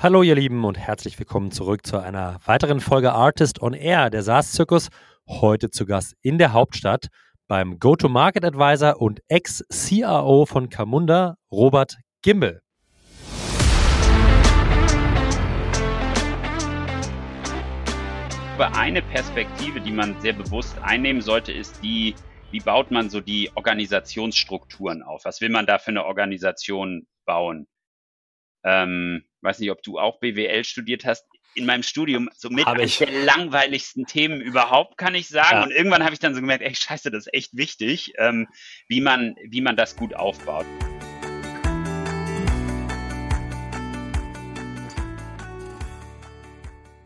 Hallo ihr Lieben und herzlich willkommen zurück zu einer weiteren Folge Artist on Air, der SaaS-Zirkus. Heute zu Gast in der Hauptstadt beim Go-to-Market Advisor und Ex-CRO von Camunda, Robert Gimbel. Eine Perspektive, die man sehr bewusst einnehmen sollte, ist die, wie baut man so die Organisationsstrukturen auf? Was will man da für eine Organisation bauen? Ähm, weiß nicht, ob du auch BWL studiert hast. In meinem Studium somit eines der langweiligsten Themen überhaupt, kann ich sagen. Ja. Und irgendwann habe ich dann so gemerkt, ey, scheiße, das ist echt wichtig, ähm, wie man, wie man das gut aufbaut.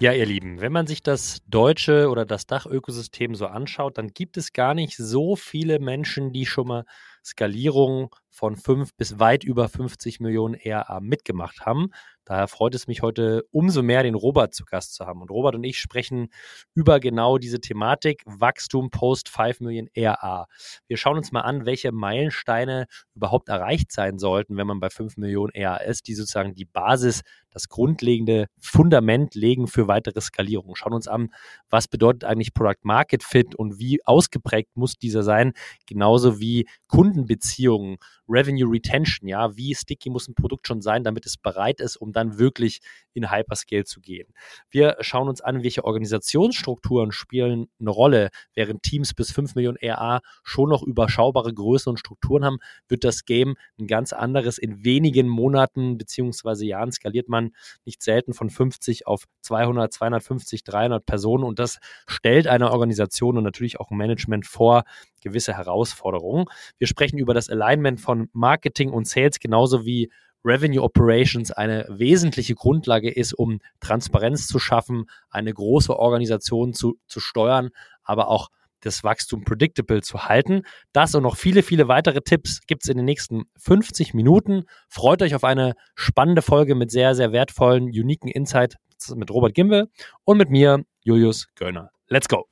Ja, ihr Lieben, wenn man sich das deutsche oder das Dachökosystem so anschaut, dann gibt es gar nicht so viele Menschen, die schon mal Skalierung von 5 bis weit über 50 Millionen ERA mitgemacht haben. Daher freut es mich heute umso mehr, den Robert zu Gast zu haben. Und Robert und ich sprechen über genau diese Thematik Wachstum post 5 Millionen ERA. Wir schauen uns mal an, welche Meilensteine überhaupt erreicht sein sollten, wenn man bei 5 Millionen ERA ist, die sozusagen die Basis, das grundlegende Fundament legen für weitere Skalierung. Schauen uns an, was bedeutet eigentlich Product Market Fit und wie ausgeprägt muss dieser sein, genauso wie Kundenbeziehungen, Revenue Retention, ja, wie sticky muss ein Produkt schon sein, damit es bereit ist, um dann wirklich in Hyperscale zu gehen. Wir schauen uns an, welche Organisationsstrukturen spielen eine Rolle. Während Teams bis 5 Millionen ERA schon noch überschaubare Größen und Strukturen haben, wird das Game ein ganz anderes. In wenigen Monaten bzw. Jahren skaliert man nicht selten von 50 auf 200, 250, 300 Personen und das stellt einer Organisation und natürlich auch Management vor gewisse Herausforderungen. Wir sprechen über das Alignment von Marketing und Sales genauso wie Revenue Operations eine wesentliche Grundlage ist, um Transparenz zu schaffen, eine große Organisation zu, zu steuern, aber auch das Wachstum predictable zu halten. Das und noch viele, viele weitere Tipps gibt es in den nächsten 50 Minuten. Freut euch auf eine spannende Folge mit sehr, sehr wertvollen, uniken Insight mit Robert Gimbel und mit mir, Julius Göllner. Let's go!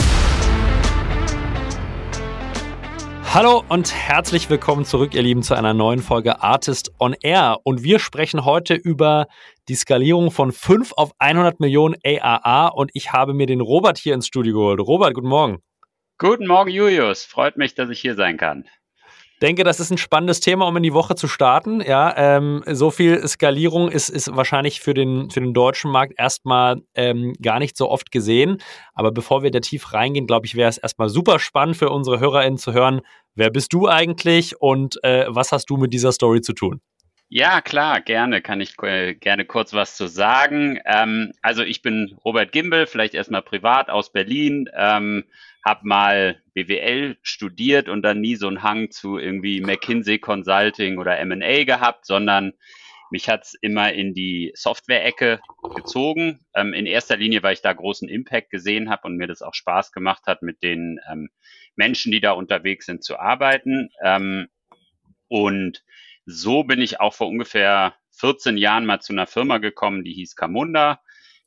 Hallo und herzlich willkommen zurück, ihr Lieben, zu einer neuen Folge Artist on Air. Und wir sprechen heute über die Skalierung von 5 auf 100 Millionen AAA. Und ich habe mir den Robert hier ins Studio geholt. Robert, guten Morgen. Guten Morgen, Julius. Freut mich, dass ich hier sein kann denke, das ist ein spannendes Thema, um in die Woche zu starten. Ja, ähm, so viel Skalierung ist, ist wahrscheinlich für den, für den deutschen Markt erstmal ähm, gar nicht so oft gesehen. Aber bevor wir da tief reingehen, glaube ich, wäre es erstmal super spannend für unsere HörerInnen zu hören, Wer bist du eigentlich und äh, was hast du mit dieser Story zu tun? Ja, klar, gerne, kann ich äh, gerne kurz was zu sagen. Ähm, also ich bin Robert Gimbel, vielleicht erstmal privat aus Berlin, ähm, habe mal BWL studiert und dann nie so einen Hang zu irgendwie McKinsey Consulting oder M&A gehabt, sondern mich hat's immer in die Software-Ecke gezogen. Ähm, in erster Linie, weil ich da großen Impact gesehen habe und mir das auch Spaß gemacht hat, mit den ähm, Menschen, die da unterwegs sind, zu arbeiten. Ähm, und so bin ich auch vor ungefähr 14 Jahren mal zu einer Firma gekommen, die hieß Camunda.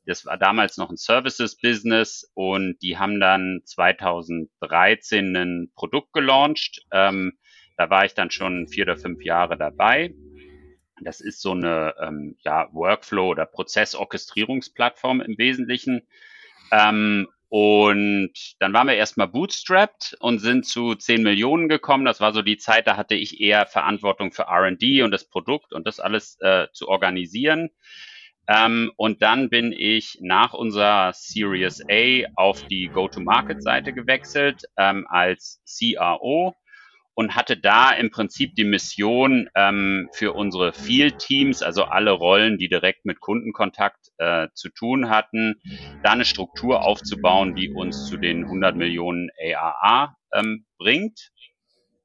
Das war damals noch ein Services-Business und die haben dann 2013 ein Produkt gelauncht. Ähm, da war ich dann schon vier oder fünf Jahre dabei. Das ist so eine ähm, ja, Workflow- oder Prozessorchestrierungsplattform im Wesentlichen. Ähm, und dann waren wir erstmal bootstrapped und sind zu 10 Millionen gekommen. Das war so die Zeit, da hatte ich eher Verantwortung für RD und das Produkt und das alles äh, zu organisieren. Ähm, und dann bin ich nach unserer Series A auf die Go-to-Market-Seite gewechselt ähm, als CRO und hatte da im Prinzip die Mission ähm, für unsere Field-Teams, also alle Rollen, die direkt mit Kundenkontakt äh, zu tun hatten, da eine Struktur aufzubauen, die uns zu den 100 Millionen AAA ähm, bringt.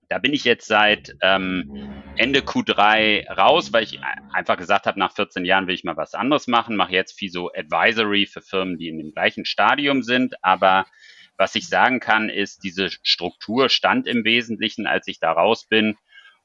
Da bin ich jetzt seit ähm, Ende Q3 raus, weil ich einfach gesagt habe, nach 14 Jahren will ich mal was anderes machen, mache jetzt viel so Advisory für Firmen, die in dem gleichen Stadium sind, aber was ich sagen kann, ist, diese Struktur stand im Wesentlichen, als ich da raus bin.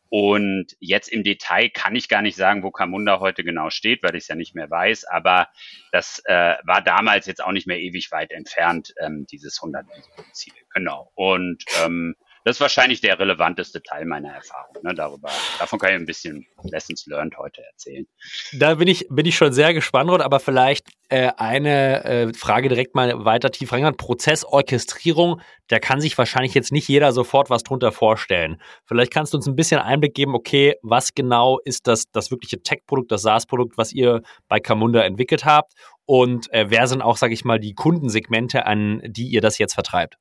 Und jetzt im Detail kann ich gar nicht sagen, wo Camunda heute genau steht, weil ich es ja nicht mehr weiß. Aber das äh, war damals jetzt auch nicht mehr ewig weit entfernt, ähm, dieses 100 Ziel. Genau. Und ähm, das ist wahrscheinlich der relevanteste Teil meiner Erfahrung. Ne, darüber, davon kann ich ein bisschen Lessons learned heute erzählen. Da bin ich, bin ich schon sehr gespannt, Rod, aber vielleicht äh, eine äh, Frage direkt mal weiter tief reingehen. Prozessorchestrierung, da kann sich wahrscheinlich jetzt nicht jeder sofort was drunter vorstellen. Vielleicht kannst du uns ein bisschen Einblick geben, okay, was genau ist das, das wirkliche Tech-Produkt, das SaaS-Produkt, was ihr bei Camunda entwickelt habt und äh, wer sind auch, sage ich mal, die Kundensegmente, an die ihr das jetzt vertreibt?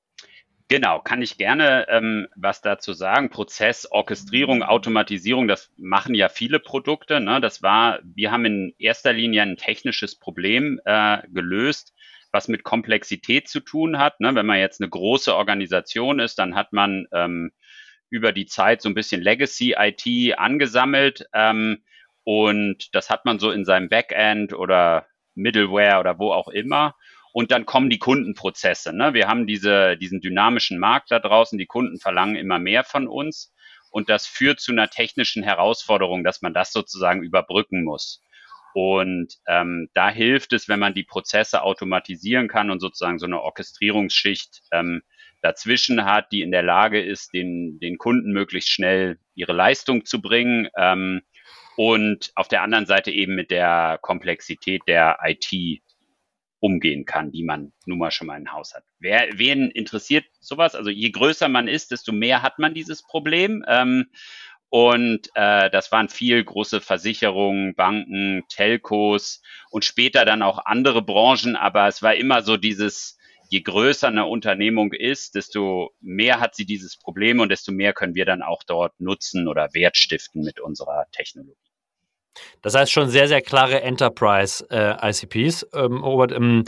Genau, kann ich gerne ähm, was dazu sagen. Prozess, Orchestrierung, Automatisierung, das machen ja viele Produkte. Ne? Das war, wir haben in erster Linie ein technisches Problem äh, gelöst, was mit Komplexität zu tun hat. Ne? Wenn man jetzt eine große Organisation ist, dann hat man ähm, über die Zeit so ein bisschen Legacy IT angesammelt ähm, und das hat man so in seinem Backend oder Middleware oder wo auch immer. Und dann kommen die Kundenprozesse. Ne? Wir haben diese, diesen dynamischen Markt da draußen. Die Kunden verlangen immer mehr von uns. Und das führt zu einer technischen Herausforderung, dass man das sozusagen überbrücken muss. Und ähm, da hilft es, wenn man die Prozesse automatisieren kann und sozusagen so eine Orchestrierungsschicht ähm, dazwischen hat, die in der Lage ist, den, den Kunden möglichst schnell ihre Leistung zu bringen. Ähm, und auf der anderen Seite eben mit der Komplexität der IT umgehen kann, die man nun mal schon mal im Haus hat. Wer, wen interessiert sowas? Also je größer man ist, desto mehr hat man dieses Problem. Ähm, und äh, das waren viel große Versicherungen, Banken, Telcos und später dann auch andere Branchen. Aber es war immer so dieses, je größer eine Unternehmung ist, desto mehr hat sie dieses Problem und desto mehr können wir dann auch dort nutzen oder Wert stiften mit unserer Technologie. Das heißt schon sehr, sehr klare Enterprise-ICPs. Äh, ähm, Robert, ähm,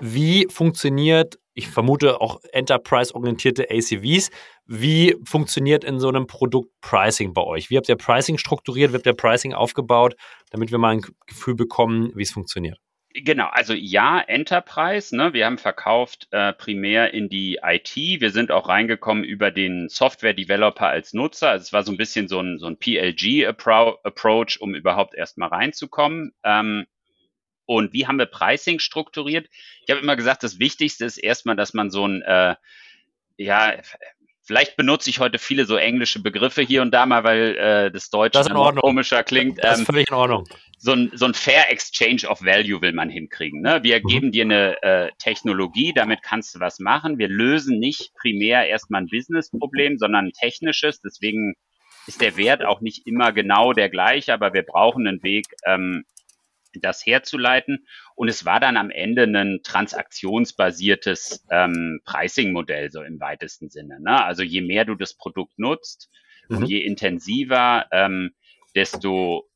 wie funktioniert, ich vermute auch Enterprise-orientierte ACVs, wie funktioniert in so einem Produkt Pricing bei euch? Wie habt ihr Pricing strukturiert, wie habt ihr Pricing aufgebaut, damit wir mal ein Gefühl bekommen, wie es funktioniert? Genau, also ja, Enterprise. Ne? Wir haben verkauft äh, primär in die IT. Wir sind auch reingekommen über den Software-Developer als Nutzer. Also es war so ein bisschen so ein, so ein PLG-Approach, um überhaupt erstmal reinzukommen. Ähm, und wie haben wir Pricing strukturiert? Ich habe immer gesagt, das Wichtigste ist erstmal, dass man so ein, äh, ja, Vielleicht benutze ich heute viele so englische Begriffe hier und da mal, weil äh, das Deutsche das komischer klingt. Das ist ähm, völlig in Ordnung. So ein, so ein Fair Exchange of Value will man hinkriegen. Ne? Wir mhm. geben dir eine äh, Technologie, damit kannst du was machen. Wir lösen nicht primär erstmal ein Business-Problem, sondern ein technisches. Deswegen ist der Wert auch nicht immer genau der gleiche, aber wir brauchen einen Weg, ähm, das herzuleiten. Und es war dann am Ende ein transaktionsbasiertes ähm, Pricing-Modell, so im weitesten Sinne. Ne? Also je mehr du das Produkt nutzt mhm. und je intensiver, ähm, desto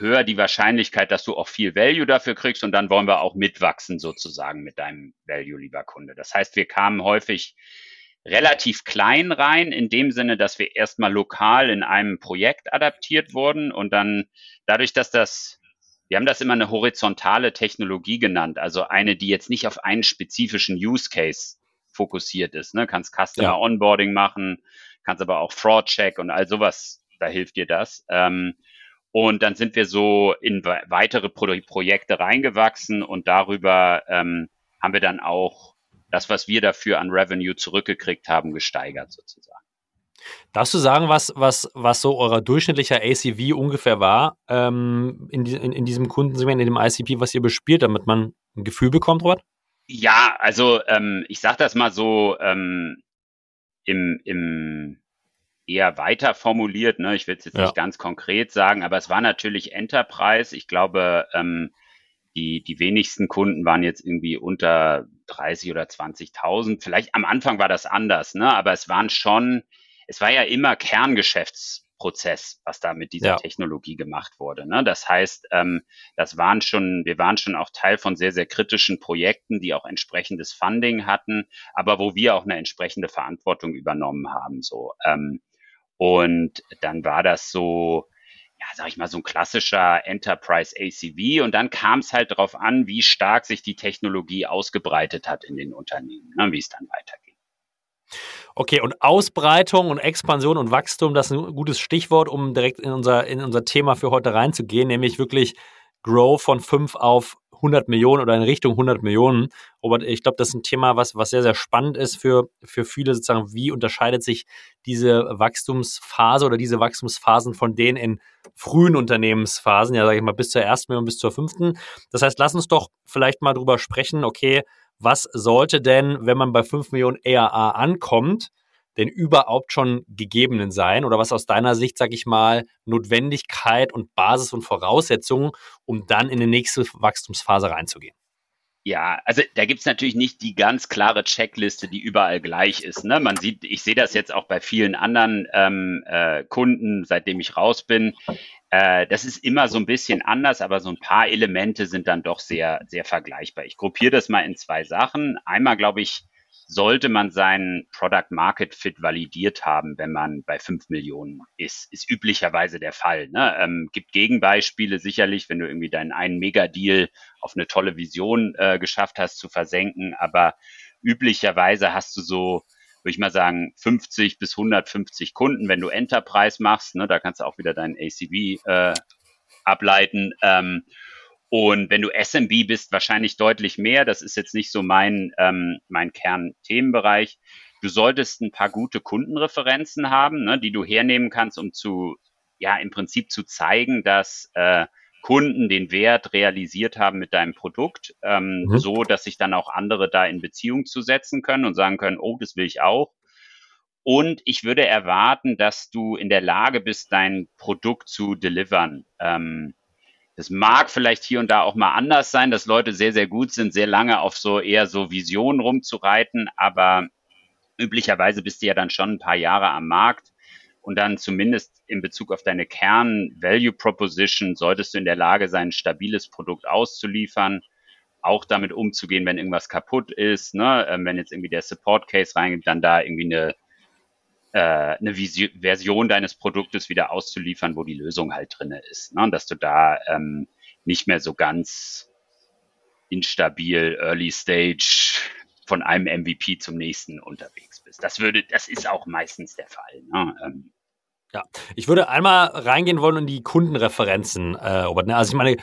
höher die Wahrscheinlichkeit, dass du auch viel Value dafür kriegst und dann wollen wir auch mitwachsen sozusagen mit deinem Value, lieber Kunde. Das heißt, wir kamen häufig relativ klein rein, in dem Sinne, dass wir erstmal lokal in einem Projekt adaptiert wurden und dann dadurch, dass das wir haben das immer eine horizontale Technologie genannt, also eine, die jetzt nicht auf einen spezifischen Use Case fokussiert ist. Ne? Kannst Customer ja. Onboarding machen, kannst aber auch Fraud Check und all sowas, da hilft dir das. Ähm, und dann sind wir so in weitere Pro Projekte reingewachsen und darüber ähm, haben wir dann auch das, was wir dafür an Revenue zurückgekriegt haben, gesteigert sozusagen. Darfst du sagen, was, was, was so euer durchschnittlicher ACV ungefähr war ähm, in, die, in, in, diesem Kundensegment, in dem ICP, was ihr bespielt, damit man ein Gefühl bekommt, Robert? Ja, also ähm, ich sage das mal so ähm, im, im eher weiter formuliert. Ne? Ich will es jetzt ja. nicht ganz konkret sagen, aber es war natürlich Enterprise. Ich glaube, ähm, die, die wenigsten Kunden waren jetzt irgendwie unter 30 oder 20.000. Vielleicht am Anfang war das anders, ne? aber es waren schon es war ja immer Kerngeschäftsprozess, was da mit dieser ja. Technologie gemacht wurde. Ne? Das heißt, ähm, das waren schon, wir waren schon auch Teil von sehr, sehr kritischen Projekten, die auch entsprechendes Funding hatten, aber wo wir auch eine entsprechende Verantwortung übernommen haben. So ähm, und dann war das so, ja, sag ich mal, so ein klassischer Enterprise ACV. Und dann kam es halt darauf an, wie stark sich die Technologie ausgebreitet hat in den Unternehmen, ne, wie es dann weitergeht. Okay, und Ausbreitung und Expansion und Wachstum, das ist ein gutes Stichwort, um direkt in unser, in unser Thema für heute reinzugehen, nämlich wirklich Grow von 5 auf 100 Millionen oder in Richtung 100 Millionen. Robert, ich glaube, das ist ein Thema, was, was sehr, sehr spannend ist für, für viele sozusagen. Wie unterscheidet sich diese Wachstumsphase oder diese Wachstumsphasen von denen in frühen Unternehmensphasen, ja, sage ich mal, bis zur ersten Million, bis zur fünften? Das heißt, lass uns doch vielleicht mal drüber sprechen, okay, was sollte denn, wenn man bei 5 Millionen ERA ankommt, denn überhaupt schon gegebenen sein oder was aus deiner Sicht, sag ich mal, Notwendigkeit und Basis und Voraussetzungen, um dann in die nächste Wachstumsphase reinzugehen? Ja, also da gibt's natürlich nicht die ganz klare Checkliste, die überall gleich ist. Ne? Man sieht, ich sehe das jetzt auch bei vielen anderen ähm, äh, Kunden, seitdem ich raus bin. Äh, das ist immer so ein bisschen anders, aber so ein paar Elemente sind dann doch sehr, sehr vergleichbar. Ich gruppiere das mal in zwei Sachen. Einmal, glaube ich, sollte man seinen Product Market Fit validiert haben, wenn man bei fünf Millionen ist. Ist üblicherweise der Fall. Ne? Ähm, gibt Gegenbeispiele sicherlich, wenn du irgendwie deinen einen Mega-Deal auf eine tolle Vision äh, geschafft hast zu versenken, aber üblicherweise hast du so, würde ich mal sagen, 50 bis 150 Kunden, wenn du Enterprise machst, ne, da kannst du auch wieder deinen ACV äh, ableiten. Ähm, und wenn du SMB bist, wahrscheinlich deutlich mehr. Das ist jetzt nicht so mein, ähm, mein Kernthemenbereich. Du solltest ein paar gute Kundenreferenzen haben, ne, die du hernehmen kannst, um zu, ja, im Prinzip zu zeigen, dass äh, Kunden den Wert realisiert haben mit deinem Produkt, ähm, mhm. so dass sich dann auch andere da in Beziehung zu setzen können und sagen können, oh, das will ich auch. Und ich würde erwarten, dass du in der Lage bist, dein Produkt zu delivern. Ähm, das mag vielleicht hier und da auch mal anders sein, dass Leute sehr, sehr gut sind, sehr lange auf so eher so Visionen rumzureiten, aber üblicherweise bist du ja dann schon ein paar Jahre am Markt und dann zumindest in Bezug auf deine Kern-Value-Proposition solltest du in der Lage sein, ein stabiles Produkt auszuliefern, auch damit umzugehen, wenn irgendwas kaputt ist, ne? Ähm, wenn jetzt irgendwie der Support-Case reingeht, dann da irgendwie eine äh, eine Vision, Version deines Produktes wieder auszuliefern, wo die Lösung halt drinne ist. Ne? Und dass du da ähm, nicht mehr so ganz instabil, early stage von einem MVP zum nächsten unterwegs bist. Das würde, das ist auch meistens der Fall. Ne? Ähm, ja, ich würde einmal reingehen wollen in die Kundenreferenzen, äh, Robert. Ne? Also ich meine,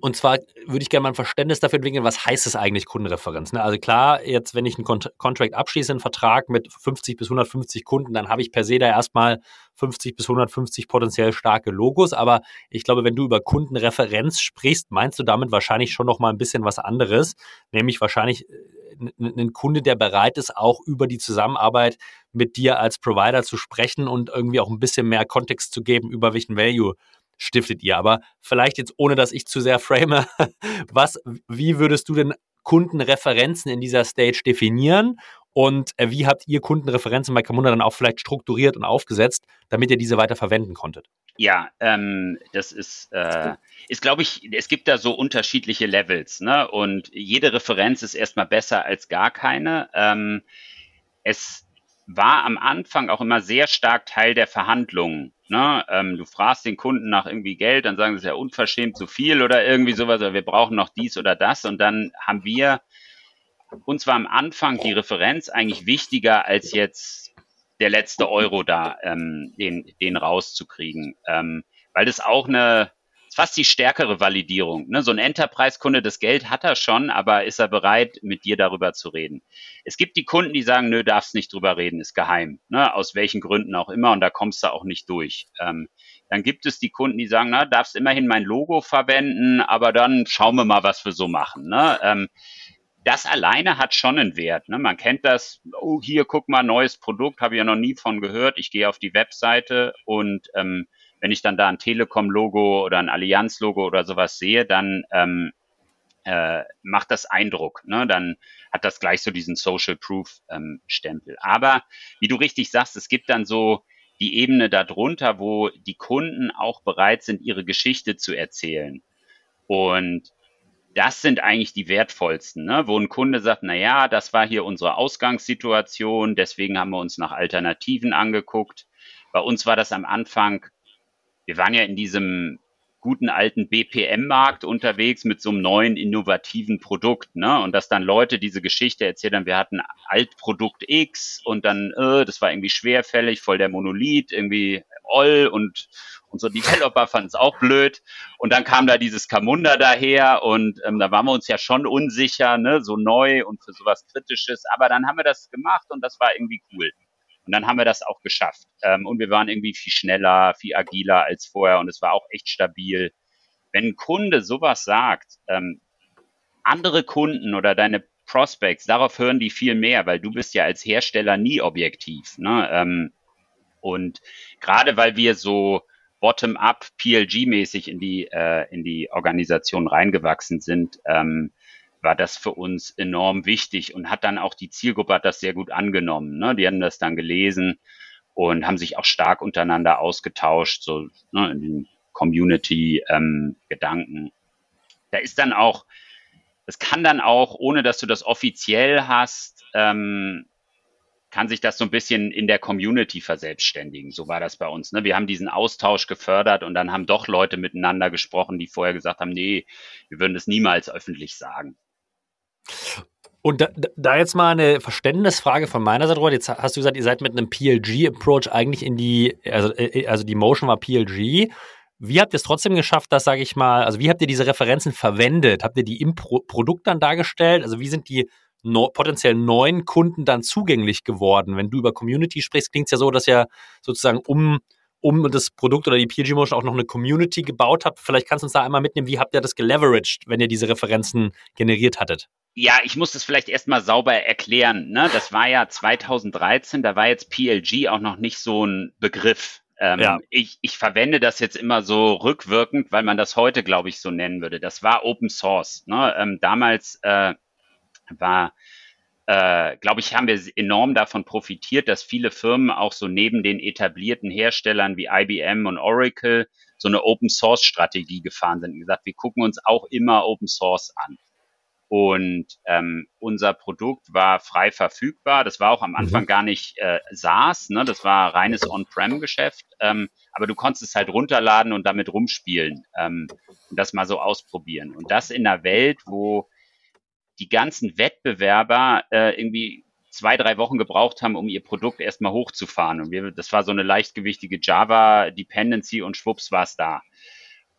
und zwar würde ich gerne mal ein Verständnis dafür entwickeln, was heißt es eigentlich Kundenreferenz? Ne? Also klar, jetzt, wenn ich einen Kont Contract abschließe, einen Vertrag mit 50 bis 150 Kunden, dann habe ich per se da erstmal 50 bis 150 potenziell starke Logos. Aber ich glaube, wenn du über Kundenreferenz sprichst, meinst du damit wahrscheinlich schon noch mal ein bisschen was anderes, nämlich wahrscheinlich äh, einen Kunde, der bereit ist, auch über die Zusammenarbeit mit dir als Provider zu sprechen und irgendwie auch ein bisschen mehr Kontext zu geben, über welchen Value stiftet ihr. Aber vielleicht jetzt, ohne dass ich zu sehr frame, was, wie würdest du denn Kundenreferenzen in dieser Stage definieren? Und äh, wie habt ihr Kundenreferenzen bei Camunda dann auch vielleicht strukturiert und aufgesetzt, damit ihr diese weiter verwenden konntet? Ja, ähm, das ist, äh, ist glaube ich, es gibt da so unterschiedliche Levels, ne? Und jede Referenz ist erstmal besser als gar keine. Ähm, es war am Anfang auch immer sehr stark Teil der Verhandlungen. Ne? Ähm, du fragst den Kunden nach irgendwie Geld, dann sagen sie, es ist ja unverschämt zu viel oder irgendwie sowas, oder wir brauchen noch dies oder das. Und dann haben wir, uns war am Anfang die Referenz eigentlich wichtiger als jetzt der letzte Euro da, ähm, den, den rauszukriegen. Ähm, weil das auch eine, fast die stärkere Validierung. Ne? So ein Enterprise-Kunde, das Geld hat er schon, aber ist er bereit, mit dir darüber zu reden? Es gibt die Kunden, die sagen, nö, darfst nicht drüber reden, ist geheim. Ne? Aus welchen Gründen auch immer und da kommst du auch nicht durch. Ähm, dann gibt es die Kunden, die sagen, na, darfst immerhin mein Logo verwenden, aber dann schauen wir mal, was wir so machen. Ne? Ähm, das alleine hat schon einen Wert. Ne? Man kennt das, oh, hier, guck mal, neues Produkt, habe ich ja noch nie von gehört. Ich gehe auf die Webseite und ähm, wenn ich dann da ein Telekom-Logo oder ein Allianz-Logo oder sowas sehe, dann ähm, äh, macht das Eindruck. Ne? Dann hat das gleich so diesen Social Proof-Stempel. Ähm, Aber wie du richtig sagst, es gibt dann so die Ebene darunter, wo die Kunden auch bereit sind, ihre Geschichte zu erzählen. Und das sind eigentlich die wertvollsten, ne? wo ein Kunde sagt, na ja, das war hier unsere Ausgangssituation, deswegen haben wir uns nach Alternativen angeguckt. Bei uns war das am Anfang wir waren ja in diesem guten alten BPM-Markt unterwegs mit so einem neuen innovativen Produkt, ne? Und dass dann Leute diese Geschichte erzählen, wir hatten Altprodukt X und dann, äh, das war irgendwie schwerfällig, voll der Monolith, irgendwie Oll und unsere Developer fanden es auch blöd. Und dann kam da dieses Camunda daher und ähm, da waren wir uns ja schon unsicher, ne, so neu und für sowas Kritisches. Aber dann haben wir das gemacht und das war irgendwie cool. Und dann haben wir das auch geschafft. Ähm, und wir waren irgendwie viel schneller, viel agiler als vorher und es war auch echt stabil. Wenn ein Kunde sowas sagt, ähm, andere Kunden oder deine Prospects, darauf hören die viel mehr, weil du bist ja als Hersteller nie objektiv. Ne? Ähm, und gerade weil wir so bottom-up, PLG-mäßig in die äh, in die Organisation reingewachsen sind, ähm, war das für uns enorm wichtig und hat dann auch die Zielgruppe hat das sehr gut angenommen. Ne? Die haben das dann gelesen und haben sich auch stark untereinander ausgetauscht, so ne, in den Community-Gedanken. Ähm, da ist dann auch, das kann dann auch, ohne dass du das offiziell hast, ähm, kann sich das so ein bisschen in der Community verselbstständigen. So war das bei uns. Ne? Wir haben diesen Austausch gefördert und dann haben doch Leute miteinander gesprochen, die vorher gesagt haben, nee, wir würden das niemals öffentlich sagen. Und da, da, jetzt mal eine Verständnisfrage von meiner Seite, Robert. Jetzt hast du gesagt, ihr seid mit einem PLG-Approach eigentlich in die, also, äh, also die Motion war PLG. Wie habt ihr es trotzdem geschafft, dass, sage ich mal, also wie habt ihr diese Referenzen verwendet? Habt ihr die im Pro Produkt dann dargestellt? Also wie sind die no potenziell neuen Kunden dann zugänglich geworden? Wenn du über Community sprichst, klingt es ja so, dass ihr sozusagen um um das Produkt oder die PLG Motion auch noch eine Community gebaut habt. Vielleicht kannst du uns da einmal mitnehmen, wie habt ihr das geleveraged, wenn ihr diese Referenzen generiert hattet? Ja, ich muss das vielleicht erstmal sauber erklären. Ne? Das war ja 2013, da war jetzt PLG auch noch nicht so ein Begriff. Ähm, ja. ich, ich verwende das jetzt immer so rückwirkend, weil man das heute, glaube ich, so nennen würde. Das war Open Source. Ne? Ähm, damals äh, war, äh, glaube ich, haben wir enorm davon profitiert, dass viele Firmen auch so neben den etablierten Herstellern wie IBM und Oracle so eine Open Source Strategie gefahren sind und gesagt, wir gucken uns auch immer Open Source an. Und ähm, unser Produkt war frei verfügbar. Das war auch am. Anfang mhm. gar nicht äh, SaaS, ne? das war reines On-Prem-Geschäft. Ähm, aber du konntest es halt runterladen und damit rumspielen ähm, und das mal so ausprobieren. Und das in einer Welt, wo die ganzen Wettbewerber äh, irgendwie zwei, drei Wochen gebraucht haben, um ihr Produkt erstmal hochzufahren. Und wir, das war so eine leichtgewichtige Java-Dependency und schwupps war es da.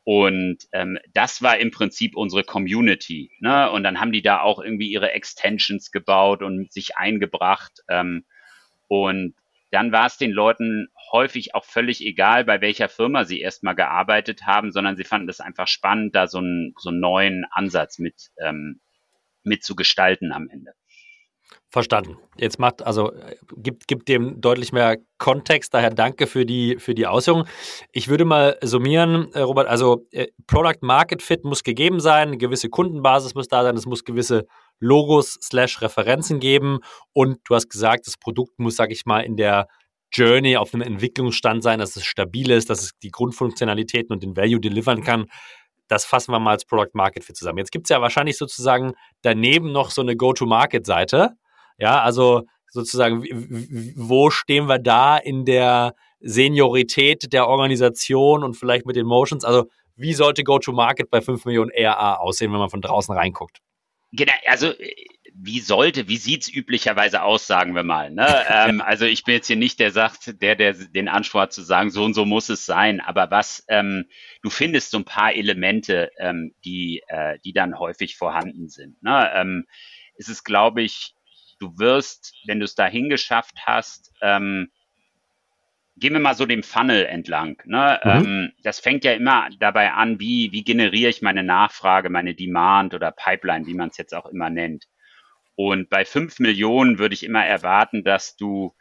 Und ähm, das war im Prinzip unsere Community. Ne? Und dann haben die da auch irgendwie ihre Extensions gebaut und sich eingebracht. Ähm, und dann war es den Leuten häufig auch völlig egal, bei welcher Firma sie erstmal gearbeitet haben, sondern sie fanden es einfach spannend, da so einen, so einen neuen Ansatz mit, ähm, mit zu gestalten am Ende. Verstanden. Jetzt macht, also gibt, gibt dem deutlich mehr Kontext, daher danke für die, für die Ausführung. Ich würde mal summieren, äh, Robert, also äh, Product Market Fit muss gegeben sein, eine gewisse Kundenbasis muss da sein, es muss gewisse Logos slash Referenzen geben und du hast gesagt, das Produkt muss, sag ich mal, in der Journey auf einem Entwicklungsstand sein, dass es stabil ist, dass es die Grundfunktionalitäten und den Value delivern kann das fassen wir mal als Product Market Fit zusammen. Jetzt gibt es ja wahrscheinlich sozusagen daneben noch so eine Go-to-Market-Seite. Ja, also sozusagen, wo stehen wir da in der Seniorität der Organisation und vielleicht mit den Motions? Also, wie sollte Go-to-Market bei 5 Millionen ERA aussehen, wenn man von draußen reinguckt? Genau, also wie sollte, wie sieht's üblicherweise aus, sagen wir mal. Ne? ähm, also ich bin jetzt hier nicht der sagt, der, der den Anspruch hat zu sagen, so und so muss es sein. Aber was ähm, du findest so ein paar Elemente, ähm, die, äh, die dann häufig vorhanden sind. Ne? Ähm, es ist, glaube ich, du wirst, wenn du es dahin geschafft hast, ähm, gehen wir mal so dem Funnel entlang. Ne? Mhm. Ähm, das fängt ja immer dabei an, wie, wie generiere ich meine Nachfrage, meine Demand oder Pipeline, wie man es jetzt auch immer nennt. Und bei fünf Millionen würde ich immer erwarten, dass du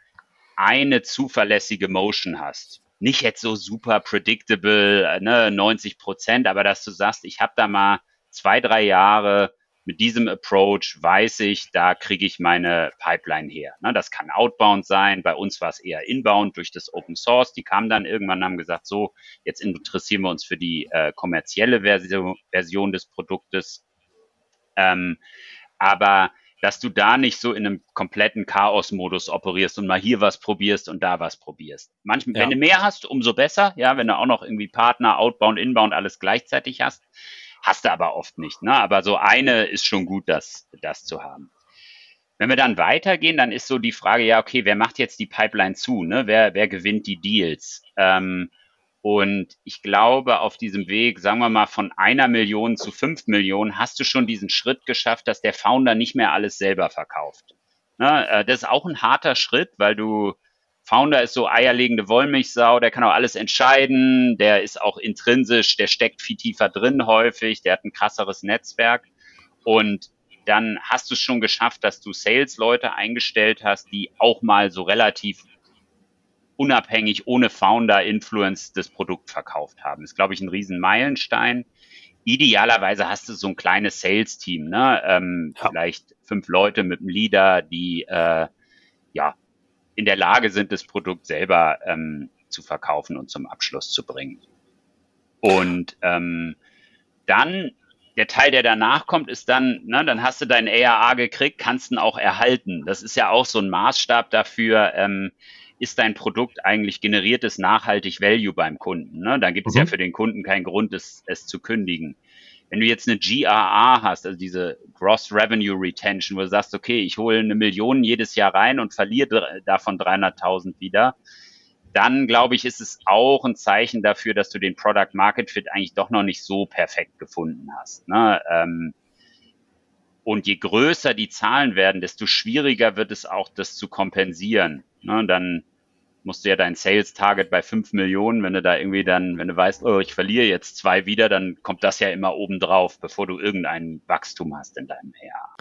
eine zuverlässige Motion hast. Nicht jetzt so super predictable, ne, 90 Prozent, aber dass du sagst, ich habe da mal zwei, drei Jahre mit diesem Approach weiß ich, da kriege ich meine Pipeline her. Ne, das kann outbound sein. Bei uns war es eher inbound durch das Open Source. Die kamen dann irgendwann haben gesagt, so, jetzt interessieren wir uns für die äh, kommerzielle Version, Version des Produktes. Ähm, aber dass du da nicht so in einem kompletten Chaos-Modus operierst und mal hier was probierst und da was probierst. Manchmal, ja. wenn du mehr hast, umso besser. Ja, wenn du auch noch irgendwie Partner, Outbound, Inbound alles gleichzeitig hast, hast du aber oft nicht. Ne? Aber so eine ist schon gut, das, das zu haben. Wenn wir dann weitergehen, dann ist so die Frage, ja, okay, wer macht jetzt die Pipeline zu? Ne? Wer, wer gewinnt die Deals? Ähm, und ich glaube, auf diesem Weg, sagen wir mal, von einer Million zu fünf Millionen, hast du schon diesen Schritt geschafft, dass der Founder nicht mehr alles selber verkauft. Ne? Äh, das ist auch ein harter Schritt, weil du, Founder ist so eierlegende Wollmilchsau, der kann auch alles entscheiden, der ist auch intrinsisch, der steckt viel tiefer drin häufig, der hat ein krasseres Netzwerk. Und dann hast du es schon geschafft, dass du Sales-Leute eingestellt hast, die auch mal so relativ unabhängig, ohne Founder-Influence das Produkt verkauft haben. Das ist, glaube ich, ein riesen Meilenstein. Idealerweise hast du so ein kleines Sales-Team, ne? Ähm, ja. vielleicht fünf Leute mit einem Leader, die äh, ja in der Lage sind, das Produkt selber ähm, zu verkaufen und zum Abschluss zu bringen. Und ähm, dann der Teil, der danach kommt, ist dann, ne, dann hast du dein ARA gekriegt, kannst ihn auch erhalten. Das ist ja auch so ein Maßstab dafür, ähm, ist dein Produkt eigentlich generiertes nachhaltig Value beim Kunden. Ne? Da gibt es mhm. ja für den Kunden keinen Grund, es, es zu kündigen. Wenn du jetzt eine GRR hast, also diese Gross Revenue Retention, wo du sagst, okay, ich hole eine Million jedes Jahr rein und verliere davon 300.000 wieder, dann glaube ich, ist es auch ein Zeichen dafür, dass du den Product Market Fit eigentlich doch noch nicht so perfekt gefunden hast. Ne? Ähm, und je größer die Zahlen werden, desto schwieriger wird es auch, das zu kompensieren. Ne? Dann musst du ja dein Sales-Target bei fünf Millionen, wenn du da irgendwie dann, wenn du weißt, oh, ich verliere jetzt zwei wieder, dann kommt das ja immer oben drauf, bevor du irgendein Wachstum hast in deinem Jahr.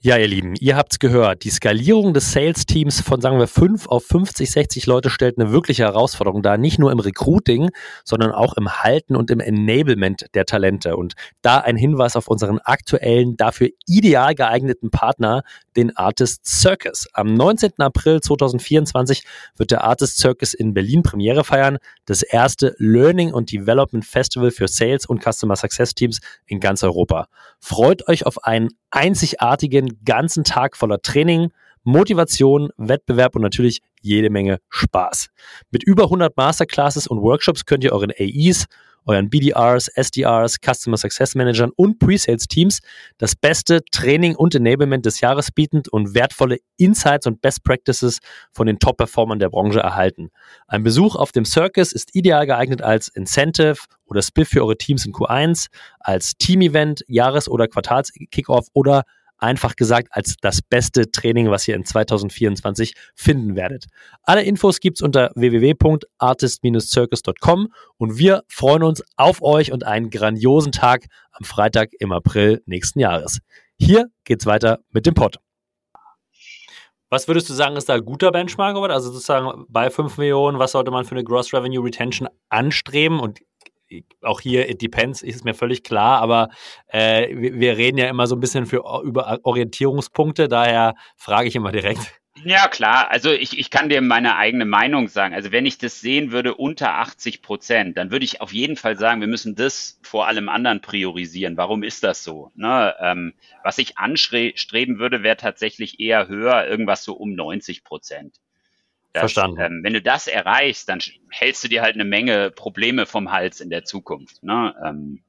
Ja, ihr Lieben, ihr habt's gehört. Die Skalierung des Sales-Teams von, sagen wir, 5 auf 50, 60 Leute stellt eine wirkliche Herausforderung dar. Nicht nur im Recruiting, sondern auch im Halten und im Enablement der Talente. Und da ein Hinweis auf unseren aktuellen, dafür ideal geeigneten Partner, den Artist Circus. Am 19. April 2024 wird der Artist Circus in Berlin Premiere feiern. Das erste Learning und Development Festival für Sales und Customer Success Teams in ganz Europa. Freut euch auf einen einzigartigen ganzen Tag voller Training, Motivation, Wettbewerb und natürlich jede Menge Spaß. Mit über 100 Masterclasses und Workshops könnt ihr euren AEs, euren BDRs, SDRs, Customer Success Managern und Pre-Sales Teams das beste Training und Enablement des Jahres bietend und wertvolle Insights und Best Practices von den Top-Performern der Branche erhalten. Ein Besuch auf dem Circus ist ideal geeignet als Incentive oder Spiff für eure Teams in Q1, als Team-Event, Jahres- oder Quartals-Kickoff oder einfach gesagt als das beste Training, was ihr in 2024 finden werdet. Alle Infos gibt's unter www.artist-circus.com und wir freuen uns auf euch und einen grandiosen Tag am Freitag im April nächsten Jahres. Hier geht's weiter mit dem Pod. Was würdest du sagen, ist da ein guter Benchmark? Also sozusagen bei 5 Millionen, was sollte man für eine Gross Revenue Retention anstreben? Und auch hier, it depends, ist mir völlig klar, aber äh, wir, reden ja immer so ein bisschen für, über Orientierungspunkte, daher frage ich immer direkt. Ja, klar. Also ich, ich kann dir meine eigene Meinung sagen. Also wenn ich das sehen würde unter 80 Prozent, dann würde ich auf jeden Fall sagen, wir müssen das vor allem anderen priorisieren. Warum ist das so? Ne? Ähm, was ich anstreben würde, wäre tatsächlich eher höher, irgendwas so um 90 Prozent. Das, Verstanden. Ähm, wenn du das erreichst, dann hältst du dir halt eine Menge Probleme vom Hals in der Zukunft. Ne? Ähm,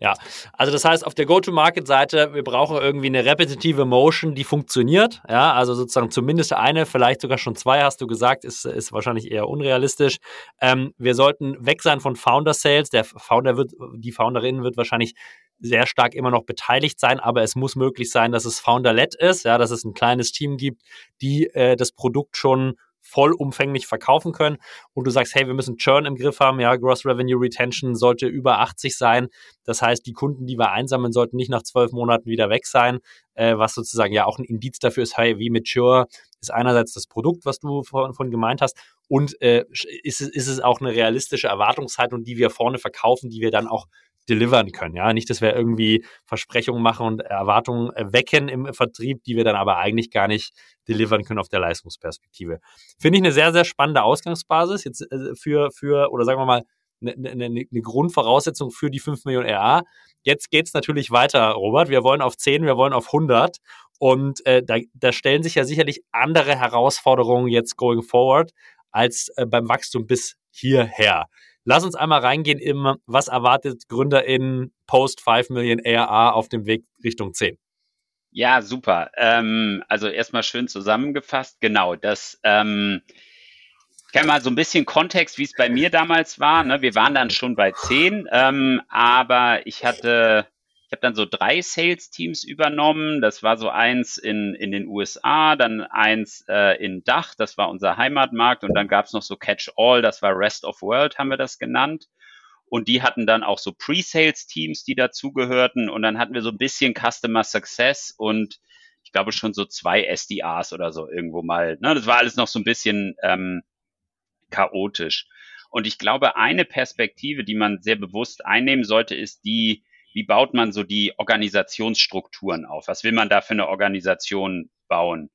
ja, also das heißt, auf der Go-to-Market-Seite, wir brauchen irgendwie eine repetitive Motion, die funktioniert. Ja, also sozusagen zumindest eine, vielleicht sogar schon zwei, hast du gesagt, ist, ist wahrscheinlich eher unrealistisch. Ähm, wir sollten weg sein von Founder-Sales. Der Founder wird, die Founderin wird wahrscheinlich sehr stark immer noch beteiligt sein, aber es muss möglich sein, dass es Founder-led ist, ja, dass es ein kleines Team gibt, die äh, das Produkt schon vollumfänglich verkaufen können. Und du sagst, hey, wir müssen Churn im Griff haben, ja, Gross Revenue Retention sollte über 80 sein. Das heißt, die Kunden, die wir einsammeln, sollten nicht nach zwölf Monaten wieder weg sein, äh, was sozusagen ja auch ein Indiz dafür ist, hey, wie mature ist einerseits das Produkt, was du von, von gemeint hast, und äh, ist, ist es auch eine realistische Erwartungshaltung, die wir vorne verkaufen, die wir dann auch delivern können. Ja, nicht, dass wir irgendwie Versprechungen machen und Erwartungen wecken im Vertrieb, die wir dann aber eigentlich gar nicht delivern können auf der Leistungsperspektive. Finde ich eine sehr, sehr spannende Ausgangsbasis jetzt äh, für, für, oder sagen wir mal, eine, eine, eine Grundvoraussetzung für die 5 Millionen RA. Jetzt geht's natürlich weiter, Robert. Wir wollen auf 10, wir wollen auf 100. Und äh, da, da stellen sich ja sicherlich andere Herausforderungen jetzt going forward als äh, beim Wachstum bis hierher. Lass uns einmal reingehen im, was erwartet GründerInnen post 5 Million ARA auf dem Weg Richtung 10? Ja, super. Ähm, also erstmal schön zusammengefasst. Genau, das ähm, ich kann mal so ein bisschen Kontext, wie es bei mir damals war. Ne? Wir waren dann schon bei 10, ähm, aber ich hatte ich habe dann so drei Sales-Teams übernommen. Das war so eins in, in den USA, dann eins äh, in Dach, das war unser Heimatmarkt und dann gab es noch so Catch-All, das war Rest of World, haben wir das genannt. Und die hatten dann auch so Pre-Sales-Teams, die dazugehörten. Und dann hatten wir so ein bisschen Customer Success und ich glaube schon so zwei SDRs oder so irgendwo mal. Ne? Das war alles noch so ein bisschen ähm, chaotisch. Und ich glaube, eine Perspektive, die man sehr bewusst einnehmen sollte, ist die, wie baut man so die Organisationsstrukturen auf? Was will man da für eine Organisation bauen?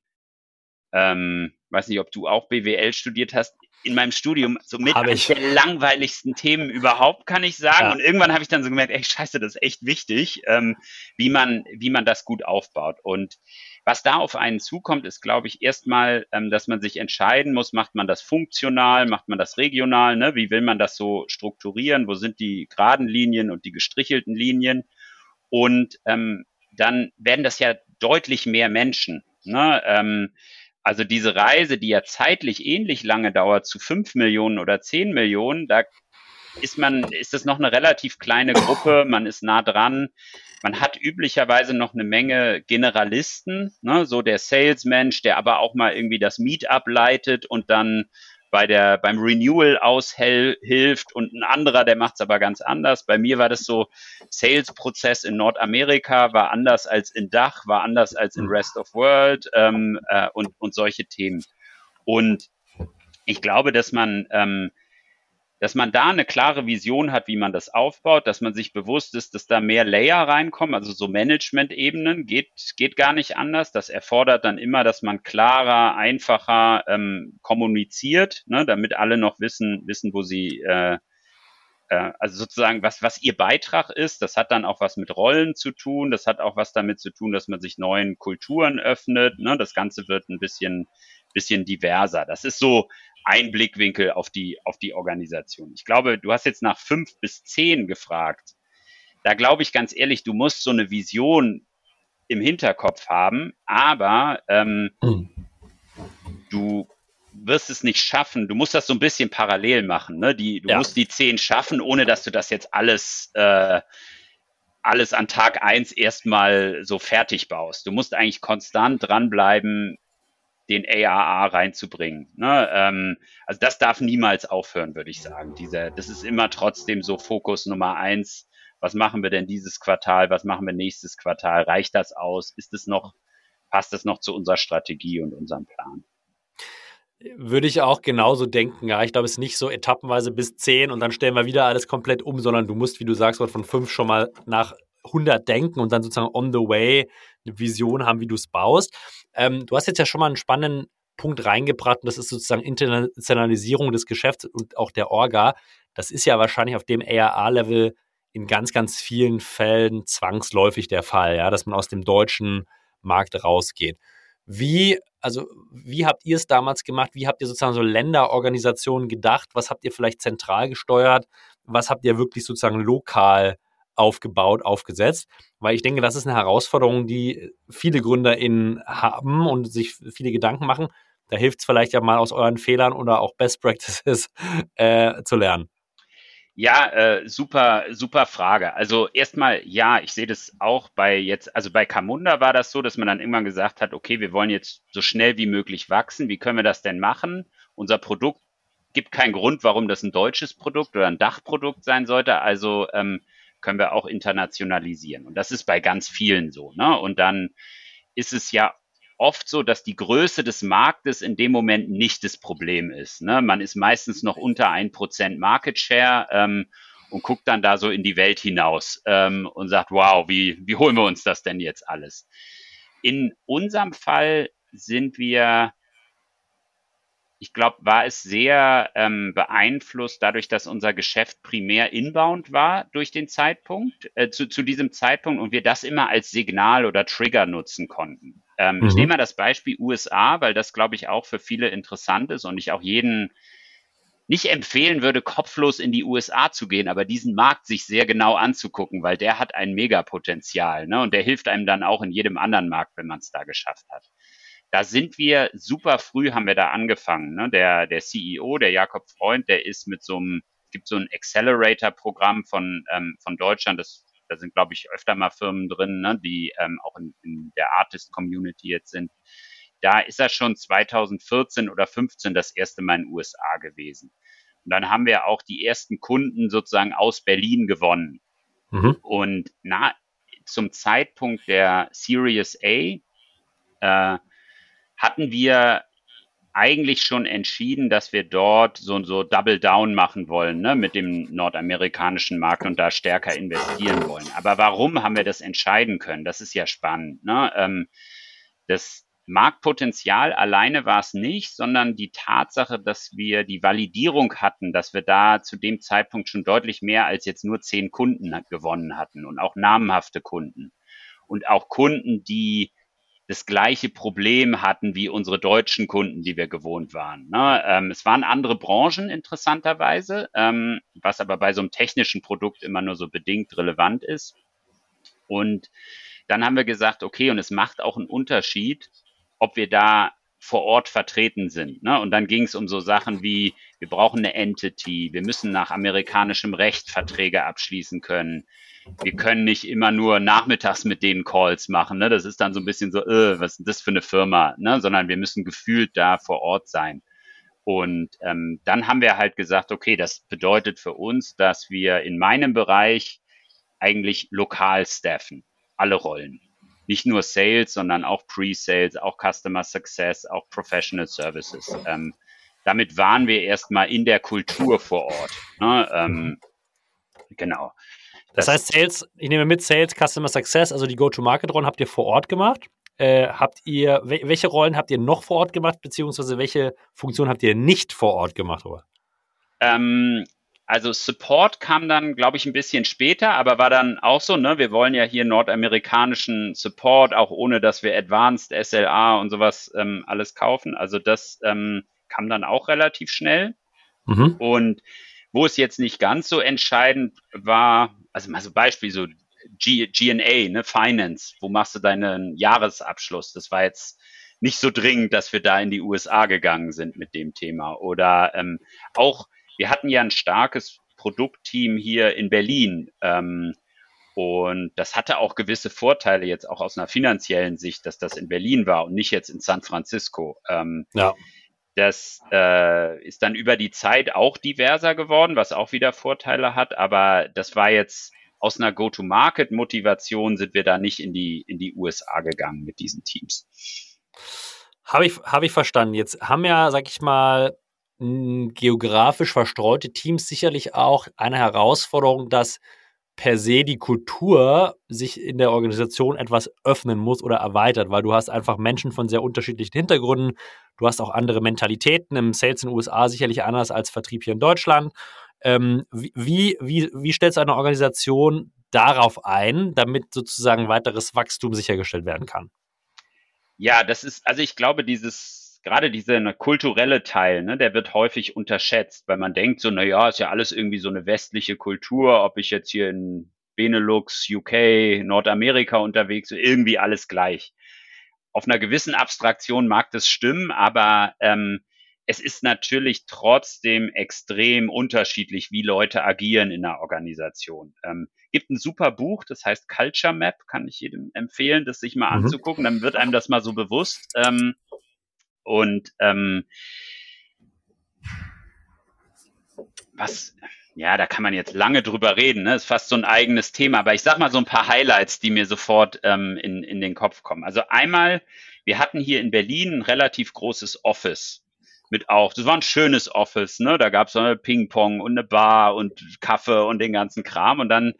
Ähm, weiß nicht, ob du auch BWL studiert hast. In meinem Studium somit eines der langweiligsten Themen überhaupt, kann ich sagen. Ja. Und irgendwann habe ich dann so gemerkt, ey, scheiße, das ist echt wichtig, ähm, wie man, wie man das gut aufbaut. Und was da auf einen zukommt, ist, glaube ich, erstmal, ähm, dass man sich entscheiden muss, macht man das funktional, macht man das regional, ne? wie will man das so strukturieren, wo sind die geraden Linien und die gestrichelten Linien. Und ähm, dann werden das ja deutlich mehr Menschen. Ne? Ähm, also diese Reise, die ja zeitlich ähnlich lange dauert, zu fünf Millionen oder zehn Millionen, da ist man, ist das noch eine relativ kleine Gruppe, man ist nah dran. Man hat üblicherweise noch eine Menge Generalisten, ne, so der Salesmensch, der aber auch mal irgendwie das Meetup leitet und dann bei der, beim Renewal aushilft und ein anderer, der macht es aber ganz anders. Bei mir war das so, Sales-Prozess in Nordamerika war anders als in Dach, war anders als in Rest of World ähm, äh, und, und solche Themen. Und ich glaube, dass man ähm, dass man da eine klare Vision hat, wie man das aufbaut, dass man sich bewusst ist, dass da mehr Layer reinkommen, also so Management-Ebenen, geht, geht gar nicht anders. Das erfordert dann immer, dass man klarer, einfacher ähm, kommuniziert, ne, damit alle noch wissen, wissen, wo sie äh, äh, also sozusagen, was, was ihr Beitrag ist, das hat dann auch was mit Rollen zu tun, das hat auch was damit zu tun, dass man sich neuen Kulturen öffnet. Ne? Das Ganze wird ein bisschen, bisschen diverser. Das ist so ein Blickwinkel auf die, auf die Organisation. Ich glaube, du hast jetzt nach fünf bis zehn gefragt. Da glaube ich ganz ehrlich, du musst so eine Vision im Hinterkopf haben, aber ähm, mhm. du wirst es nicht schaffen. Du musst das so ein bisschen parallel machen. Ne? Die, du ja. musst die zehn schaffen, ohne dass du das jetzt alles, äh, alles an Tag eins erstmal so fertig baust. Du musst eigentlich konstant dranbleiben, den AAA reinzubringen. Ne? Ähm, also das darf niemals aufhören, würde ich sagen. Diese, das ist immer trotzdem so Fokus Nummer eins. Was machen wir denn dieses Quartal? Was machen wir nächstes Quartal? Reicht das aus? Ist es noch, passt es noch zu unserer Strategie und unserem Plan? Würde ich auch genauso denken. Ja, ich glaube, es ist nicht so etappenweise bis zehn und dann stellen wir wieder alles komplett um, sondern du musst, wie du sagst, von fünf schon mal nach 100 denken und dann sozusagen on the way eine Vision haben, wie du es baust. Ähm, du hast jetzt ja schon mal einen spannenden Punkt reingebracht und das ist sozusagen Internationalisierung des Geschäfts und auch der Orga. Das ist ja wahrscheinlich auf dem ARA-Level in ganz, ganz vielen Fällen zwangsläufig der Fall, ja, dass man aus dem deutschen Markt rausgeht. Wie, also, wie habt ihr es damals gemacht? Wie habt ihr sozusagen so Länderorganisationen gedacht? Was habt ihr vielleicht zentral gesteuert? Was habt ihr wirklich sozusagen lokal aufgebaut, aufgesetzt, weil ich denke, das ist eine Herausforderung, die viele GründerInnen haben und sich viele Gedanken machen. Da hilft es vielleicht ja mal aus euren Fehlern oder auch Best Practices äh, zu lernen. Ja, äh, super, super Frage. Also erstmal, ja, ich sehe das auch bei jetzt, also bei Camunda war das so, dass man dann irgendwann gesagt hat, okay, wir wollen jetzt so schnell wie möglich wachsen. Wie können wir das denn machen? Unser Produkt gibt keinen Grund, warum das ein deutsches Produkt oder ein Dachprodukt sein sollte. Also ähm, können wir auch internationalisieren. Und das ist bei ganz vielen so. Ne? Und dann ist es ja oft so, dass die Größe des Marktes in dem Moment nicht das Problem ist. Ne? Man ist meistens noch unter ein Prozent Market Share ähm, und guckt dann da so in die Welt hinaus ähm, und sagt, wow, wie, wie holen wir uns das denn jetzt alles? In unserem Fall sind wir ich glaube, war es sehr ähm, beeinflusst dadurch, dass unser Geschäft primär inbound war durch den Zeitpunkt, äh, zu, zu diesem Zeitpunkt und wir das immer als Signal oder Trigger nutzen konnten. Ähm, mhm. Ich nehme mal das Beispiel USA, weil das, glaube ich, auch für viele interessant ist und ich auch jeden nicht empfehlen würde, kopflos in die USA zu gehen, aber diesen Markt sich sehr genau anzugucken, weil der hat ein Megapotenzial ne? und der hilft einem dann auch in jedem anderen Markt, wenn man es da geschafft hat. Da sind wir super früh, haben wir da angefangen. Ne? Der, der CEO, der Jakob Freund, der ist mit so einem, es gibt so ein Accelerator-Programm von, ähm, von Deutschland, das, da sind, glaube ich, öfter mal Firmen drin, ne? die ähm, auch in, in der Artist-Community jetzt sind da ist er schon 2014 oder 15 das erste Mal in den USA gewesen. Und dann haben wir auch die ersten Kunden sozusagen aus Berlin gewonnen. Mhm. Und na, zum Zeitpunkt der Series A äh, hatten wir eigentlich schon entschieden, dass wir dort so, so Double Down machen wollen ne, mit dem nordamerikanischen Markt und da stärker investieren wollen. Aber warum haben wir das entscheiden können? Das ist ja spannend. Ne? Ähm, das, Marktpotenzial alleine war es nicht, sondern die Tatsache, dass wir die Validierung hatten, dass wir da zu dem Zeitpunkt schon deutlich mehr als jetzt nur zehn Kunden gewonnen hatten und auch namhafte Kunden und auch Kunden, die das gleiche Problem hatten wie unsere deutschen Kunden, die wir gewohnt waren. Ne? Ähm, es waren andere Branchen interessanterweise, ähm, was aber bei so einem technischen Produkt immer nur so bedingt relevant ist. Und dann haben wir gesagt, okay, und es macht auch einen Unterschied, ob wir da vor Ort vertreten sind. Ne? Und dann ging es um so Sachen wie, wir brauchen eine Entity, wir müssen nach amerikanischem Recht Verträge abschließen können. Wir können nicht immer nur nachmittags mit denen Calls machen. Ne? Das ist dann so ein bisschen so, äh, was ist das für eine Firma? Ne? Sondern wir müssen gefühlt da vor Ort sein. Und ähm, dann haben wir halt gesagt, okay, das bedeutet für uns, dass wir in meinem Bereich eigentlich lokal staffen, alle Rollen nicht nur Sales, sondern auch Pre-Sales, auch Customer Success, auch Professional Services. Ähm, damit waren wir erstmal in der Kultur vor Ort. Ne? Ähm, genau. Das, das, heißt, Sales, ich nehme mit Sales, Customer Success, also die Go-to-Market-Rollen habt ihr vor Ort gemacht. Äh, habt ihr, welche Rollen habt ihr noch vor Ort gemacht, beziehungsweise welche Funktionen habt ihr nicht vor Ort gemacht? Ähm, also Support kam dann, glaube ich, ein bisschen später, aber war dann auch so, ne? Wir wollen ja hier nordamerikanischen Support, auch ohne dass wir Advanced SLA und sowas ähm, alles kaufen. Also das ähm, kam dann auch relativ schnell. Mhm. Und wo es jetzt nicht ganz so entscheidend war, also mal so Beispiel, so G GNA, ne, Finance, wo machst du deinen Jahresabschluss? Das war jetzt nicht so dringend, dass wir da in die USA gegangen sind mit dem Thema. Oder ähm, auch wir hatten ja ein starkes Produktteam hier in Berlin. Ähm, und das hatte auch gewisse Vorteile jetzt auch aus einer finanziellen Sicht, dass das in Berlin war und nicht jetzt in San Francisco. Ähm, ja. Das äh, ist dann über die Zeit auch diverser geworden, was auch wieder Vorteile hat. Aber das war jetzt aus einer Go-to-Market-Motivation sind wir da nicht in die, in die USA gegangen mit diesen Teams. Habe ich, hab ich verstanden. Jetzt haben ja, sag ich mal, geografisch verstreute Teams sicherlich auch eine Herausforderung, dass per se die Kultur sich in der Organisation etwas öffnen muss oder erweitert, weil du hast einfach Menschen von sehr unterschiedlichen Hintergründen, du hast auch andere Mentalitäten, im Sales in den USA sicherlich anders als Vertrieb hier in Deutschland. Ähm, wie, wie, wie stellst du eine Organisation darauf ein, damit sozusagen weiteres Wachstum sichergestellt werden kann? Ja, das ist, also ich glaube, dieses gerade dieser ne, kulturelle Teil, ne, der wird häufig unterschätzt, weil man denkt so, na ja, ist ja alles irgendwie so eine westliche Kultur, ob ich jetzt hier in Benelux, UK, Nordamerika unterwegs bin, irgendwie alles gleich. Auf einer gewissen Abstraktion mag das stimmen, aber ähm, es ist natürlich trotzdem extrem unterschiedlich, wie Leute agieren in einer Organisation. Ähm, gibt ein super Buch, das heißt Culture Map, kann ich jedem empfehlen, das sich mal mhm. anzugucken, dann wird einem das mal so bewusst. Ähm, und ähm, was, ja, da kann man jetzt lange drüber reden, ne? ist fast so ein eigenes Thema, aber ich sag mal so ein paar Highlights, die mir sofort ähm, in, in den Kopf kommen. Also einmal, wir hatten hier in Berlin ein relativ großes Office mit auch, das war ein schönes Office, ne? Da gab es Ping-Pong und eine Bar und Kaffee und den ganzen Kram. Und dann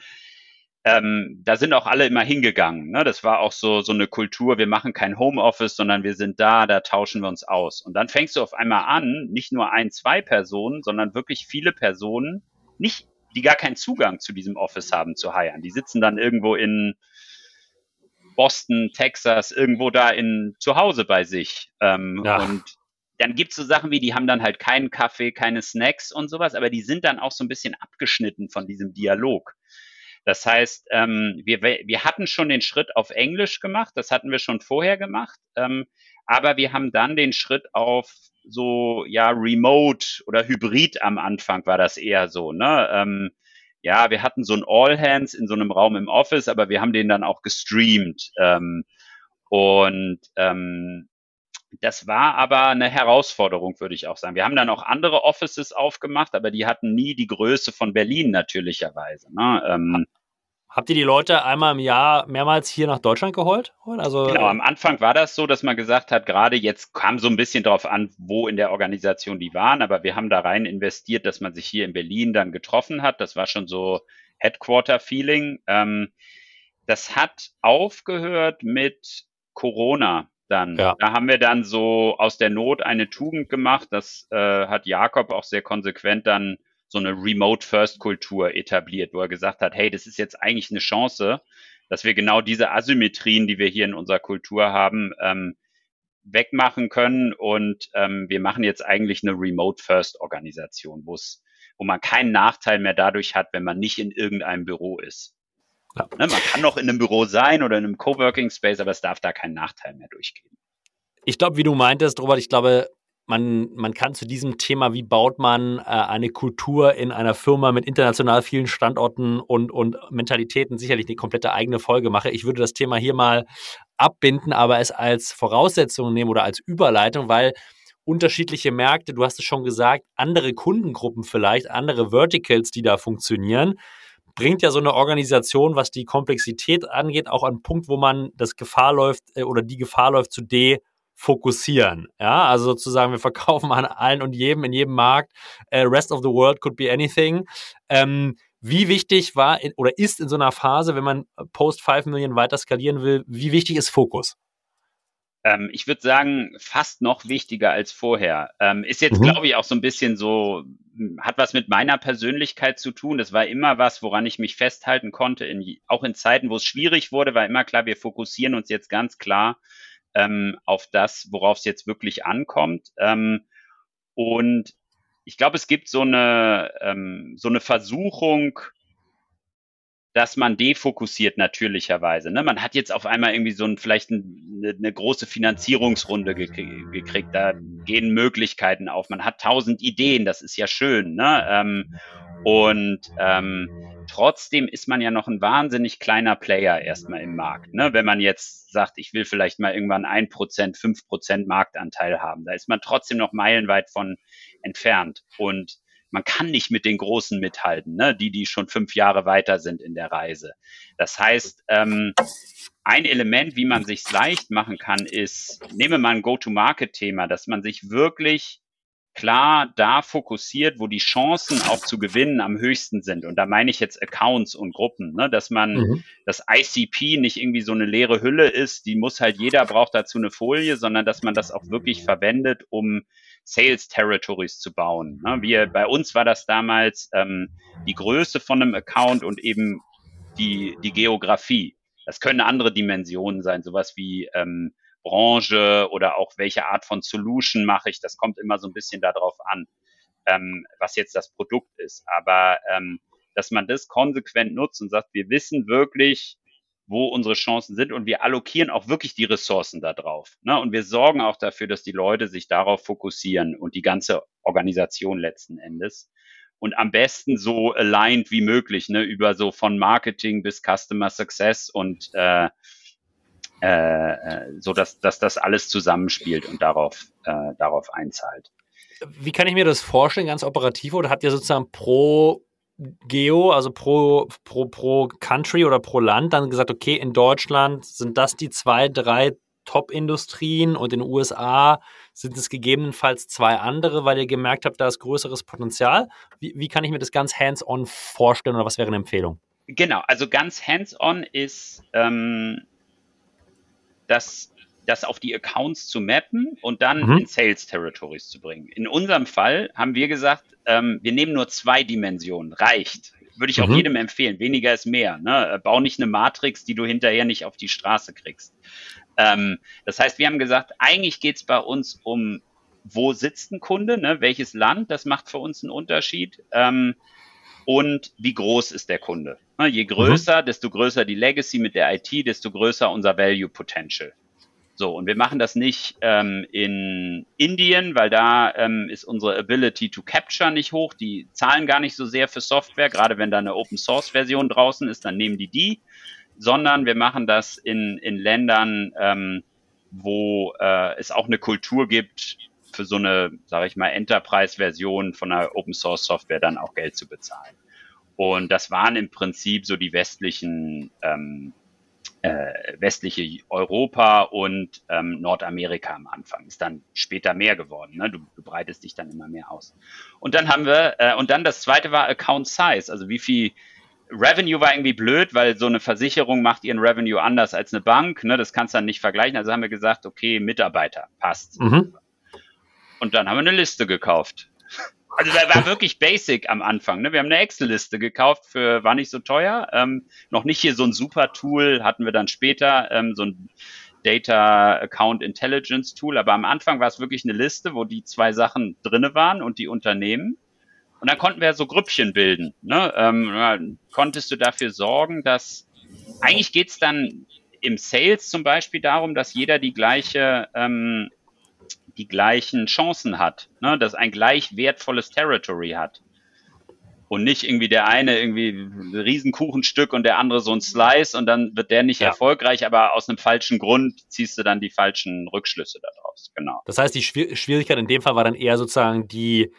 ähm, da sind auch alle immer hingegangen. Ne? Das war auch so, so eine Kultur, wir machen kein Homeoffice, sondern wir sind da, da tauschen wir uns aus. Und dann fängst du auf einmal an, nicht nur ein, zwei Personen, sondern wirklich viele Personen, nicht, die gar keinen Zugang zu diesem Office haben, zu heiern. Die sitzen dann irgendwo in Boston, Texas, irgendwo da in zu Hause bei sich. Ähm, ja. Und dann gibt's so Sachen wie, die haben dann halt keinen Kaffee, keine Snacks und sowas, aber die sind dann auch so ein bisschen abgeschnitten von diesem Dialog. Das heißt, ähm, wir, wir hatten schon den Schritt auf Englisch gemacht, das hatten wir schon vorher gemacht, ähm, aber wir haben dann den Schritt auf so, ja, Remote oder Hybrid am Anfang war das eher so, ne? Ähm, ja, wir hatten so ein All Hands in so einem Raum im Office, aber wir haben den dann auch gestreamt. Ähm, und ähm, das war aber eine Herausforderung, würde ich auch sagen. Wir haben dann auch andere Offices aufgemacht, aber die hatten nie die Größe von Berlin natürlicherweise. Ne? Ähm, Habt ihr die Leute einmal im Jahr mehrmals hier nach Deutschland geholt? Also, genau, am Anfang war das so, dass man gesagt hat, gerade jetzt kam so ein bisschen darauf an, wo in der Organisation die waren, aber wir haben da rein investiert, dass man sich hier in Berlin dann getroffen hat. Das war schon so Headquarter-Feeling. Ähm, das hat aufgehört mit Corona dann. Ja. Da haben wir dann so aus der Not eine Tugend gemacht. Das äh, hat Jakob auch sehr konsequent dann so eine Remote-First-Kultur etabliert, wo er gesagt hat, hey, das ist jetzt eigentlich eine Chance, dass wir genau diese Asymmetrien, die wir hier in unserer Kultur haben, ähm, wegmachen können. Und ähm, wir machen jetzt eigentlich eine Remote-First-Organisation, wo es wo man keinen Nachteil mehr dadurch hat, wenn man nicht in irgendeinem Büro ist. Ja. Ne, man kann noch in einem Büro sein oder in einem Coworking Space, aber es darf da keinen Nachteil mehr durchgehen. Ich glaube, wie du meintest, Robert, ich glaube, man, man kann zu diesem Thema, wie baut man äh, eine Kultur in einer Firma mit international vielen Standorten und, und Mentalitäten, sicherlich eine komplette eigene Folge machen. Ich würde das Thema hier mal abbinden, aber es als Voraussetzung nehmen oder als Überleitung, weil unterschiedliche Märkte, du hast es schon gesagt, andere Kundengruppen vielleicht, andere Verticals, die da funktionieren bringt ja so eine Organisation, was die Komplexität angeht, auch an einen Punkt, wo man das Gefahr läuft äh, oder die Gefahr läuft zu defokussieren. Ja, also sozusagen, wir verkaufen an allen und jedem in jedem Markt. Äh, rest of the world could be anything. Ähm, wie wichtig war in, oder ist in so einer Phase, wenn man Post 5 Millionen weiter skalieren will, wie wichtig ist Fokus? Ähm, ich würde sagen, fast noch wichtiger als vorher. Ähm, ist jetzt, mhm. glaube ich, auch so ein bisschen so, hat was mit meiner Persönlichkeit zu tun. Das war immer was, woran ich mich festhalten konnte. In, auch in Zeiten, wo es schwierig wurde, war immer klar, wir fokussieren uns jetzt ganz klar ähm, auf das, worauf es jetzt wirklich ankommt. Ähm, und ich glaube, es gibt so eine, ähm, so eine Versuchung, dass man defokussiert natürlicherweise. Ne? Man hat jetzt auf einmal irgendwie so ein, vielleicht ein, eine, große Finanzierungsrunde ge gekriegt. Da gehen Möglichkeiten auf. Man hat tausend Ideen. Das ist ja schön. Ne? Ähm, und ähm, trotzdem ist man ja noch ein wahnsinnig kleiner Player erstmal im Markt. Ne? Wenn man jetzt sagt, ich will vielleicht mal irgendwann ein Prozent, fünf Prozent Marktanteil haben, da ist man trotzdem noch meilenweit von entfernt. Und man kann nicht mit den Großen mithalten, ne? die, die schon fünf Jahre weiter sind in der Reise. Das heißt, ähm, ein Element, wie man sich leicht machen kann, ist, nehme mal ein Go-to-Market-Thema, dass man sich wirklich klar da fokussiert, wo die Chancen auch zu gewinnen am höchsten sind. Und da meine ich jetzt Accounts und Gruppen, ne? dass man mhm. das ICP nicht irgendwie so eine leere Hülle ist, die muss halt jeder braucht dazu eine Folie, sondern dass man das auch wirklich verwendet, um Sales Territories zu bauen. Ne? Wir, bei uns war das damals ähm, die Größe von einem Account und eben die, die Geografie. Das können andere Dimensionen sein, sowas wie ähm, Branche oder auch welche Art von Solution mache ich. Das kommt immer so ein bisschen darauf an, ähm, was jetzt das Produkt ist. Aber ähm, dass man das konsequent nutzt und sagt, wir wissen wirklich, wo unsere Chancen sind und wir allokieren auch wirklich die Ressourcen da drauf. Ne? Und wir sorgen auch dafür, dass die Leute sich darauf fokussieren und die ganze Organisation letzten Endes. Und am besten so aligned wie möglich, ne? über so von Marketing bis Customer Success und äh, äh, äh, so dass, dass das alles zusammenspielt und darauf, äh, darauf einzahlt. Wie kann ich mir das vorstellen, ganz operativ? Oder habt ihr sozusagen pro Geo, also pro, pro, pro Country oder pro Land, dann gesagt, okay, in Deutschland sind das die zwei, drei Top-Industrien und in den USA sind es gegebenenfalls zwei andere, weil ihr gemerkt habt, da ist größeres Potenzial. Wie, wie kann ich mir das ganz hands-on vorstellen oder was wäre eine Empfehlung? Genau, also ganz hands-on ist ähm, das, das auf die Accounts zu mappen und dann mhm. in Sales Territories zu bringen. In unserem Fall haben wir gesagt, ähm, wir nehmen nur zwei Dimensionen, reicht. Würde ich auch mhm. jedem empfehlen. Weniger ist mehr. Ne? Bau nicht eine Matrix, die du hinterher nicht auf die Straße kriegst. Ähm, das heißt, wir haben gesagt, eigentlich geht es bei uns um, wo sitzt ein Kunde, ne? welches Land, das macht für uns einen Unterschied. Ähm, und wie groß ist der Kunde. Ne? Je größer, mhm. desto größer die Legacy mit der IT, desto größer unser Value Potential. So, und wir machen das nicht ähm, in Indien, weil da ähm, ist unsere Ability to Capture nicht hoch. Die zahlen gar nicht so sehr für Software. Gerade wenn da eine Open Source Version draußen ist, dann nehmen die die. Sondern wir machen das in, in Ländern, ähm, wo äh, es auch eine Kultur gibt, für so eine, sage ich mal, Enterprise-Version von einer Open Source Software dann auch Geld zu bezahlen. Und das waren im Prinzip so die westlichen ähm, äh, westliche Europa und ähm, Nordamerika am Anfang. Ist dann später mehr geworden. Ne? Du, du breitest dich dann immer mehr aus. Und dann haben wir, äh, und dann das zweite war Account Size, also wie viel Revenue war irgendwie blöd, weil so eine Versicherung macht ihren Revenue anders als eine Bank. Ne? Das kannst du dann nicht vergleichen. Also haben wir gesagt, okay, Mitarbeiter, passt. Mhm. Und dann haben wir eine Liste gekauft. Also da war wirklich basic am Anfang. Ne? Wir haben eine Excel-Liste gekauft für, war nicht so teuer. Ähm, noch nicht hier so ein super Tool, hatten wir dann später, ähm, so ein Data Account Intelligence Tool. Aber am Anfang war es wirklich eine Liste, wo die zwei Sachen drinne waren und die Unternehmen. Und dann konnten wir so Grüppchen bilden. Ne? Ähm, konntest du dafür sorgen, dass eigentlich geht's dann im Sales zum Beispiel darum, dass jeder die gleiche ähm, die gleichen Chancen hat, ne? dass ein gleich wertvolles Territory hat. Und nicht irgendwie der eine irgendwie ein Riesenkuchenstück und der andere so ein Slice und dann wird der nicht ja. erfolgreich, aber aus einem falschen Grund ziehst du dann die falschen Rückschlüsse daraus. Genau. Das heißt, die Schwierigkeit in dem Fall war dann eher sozusagen die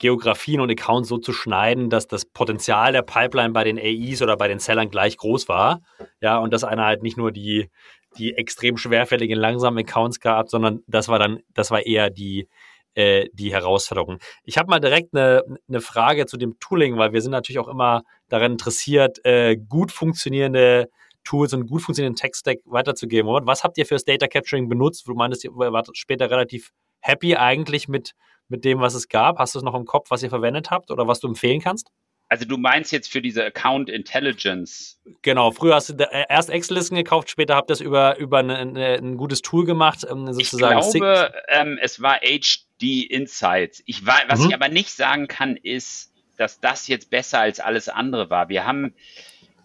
Geografien und Accounts so zu schneiden, dass das Potenzial der Pipeline bei den AIs oder bei den Sellern gleich groß war. Ja, und dass einer halt nicht nur die, die extrem schwerfälligen, langsamen Accounts gehabt, sondern das war dann, das war eher die, äh, die Herausforderung. Ich habe mal direkt eine, eine Frage zu dem Tooling, weil wir sind natürlich auch immer daran interessiert, äh, gut funktionierende Tools und gut funktionierenden Tech-Stack weiterzugeben. Was habt ihr fürs Data Capturing benutzt? Du meintest, ihr wart später relativ happy eigentlich mit, mit dem, was es gab. Hast du es noch im Kopf, was ihr verwendet habt oder was du empfehlen kannst? Also du meinst jetzt für diese Account Intelligence. Genau, früher hast du erst Excel-Listen gekauft, später habt ihr das über, über eine, eine, ein gutes Tool gemacht, ähm, sozusagen. Ich glaube, ähm, es war HD Insights. Ich war, was mhm. ich aber nicht sagen kann, ist, dass das jetzt besser als alles andere war. Wir haben,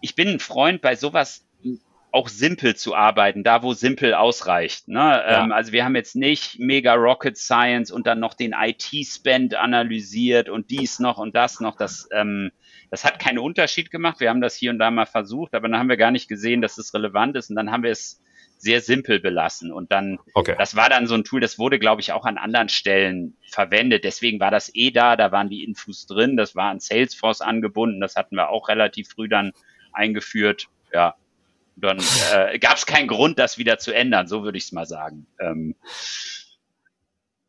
ich bin ein Freund bei sowas auch simpel zu arbeiten, da wo simpel ausreicht. Ne? Ja. Ähm, also wir haben jetzt nicht mega Rocket Science und dann noch den IT-Spend analysiert und dies noch und das noch. Das, ähm, das hat keinen Unterschied gemacht. Wir haben das hier und da mal versucht, aber dann haben wir gar nicht gesehen, dass es relevant ist und dann haben wir es sehr simpel belassen. Und dann, okay. das war dann so ein Tool, das wurde, glaube ich, auch an anderen Stellen verwendet. Deswegen war das eh da, da waren die Infos drin, das war an Salesforce angebunden, das hatten wir auch relativ früh dann eingeführt. Ja, dann äh, gab es keinen Grund, das wieder zu ändern, so würde ich es mal sagen. Ähm,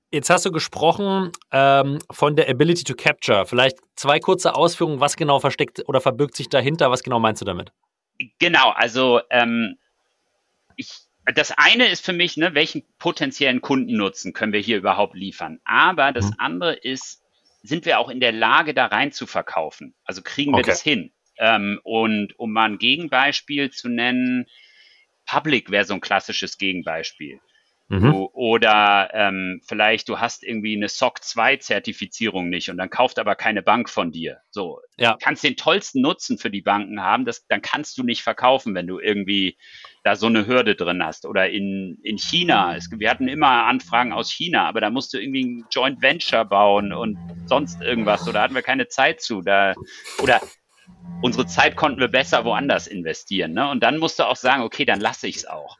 Jetzt hast du gesprochen ähm, von der Ability to Capture. Vielleicht zwei kurze Ausführungen, was genau versteckt oder verbirgt sich dahinter? Was genau meinst du damit? Genau, also ähm, ich, das eine ist für mich, ne, welchen potenziellen Kundennutzen können wir hier überhaupt liefern? Aber das mhm. andere ist, sind wir auch in der Lage, da rein zu verkaufen? Also kriegen wir okay. das hin? Ähm, und um mal ein Gegenbeispiel zu nennen, Public wäre so ein klassisches Gegenbeispiel. Mhm. Du, oder ähm, vielleicht du hast irgendwie eine SOC 2 Zertifizierung nicht und dann kauft aber keine Bank von dir. So, ja. du kannst den tollsten Nutzen für die Banken haben, das, dann kannst du nicht verkaufen, wenn du irgendwie da so eine Hürde drin hast. Oder in, in China, es, wir hatten immer Anfragen aus China, aber da musst du irgendwie ein Joint Venture bauen und sonst irgendwas. Oder hatten wir keine Zeit zu. Da, oder unsere Zeit konnten wir besser woanders investieren. Ne? Und dann musst du auch sagen, okay, dann lasse ich es auch.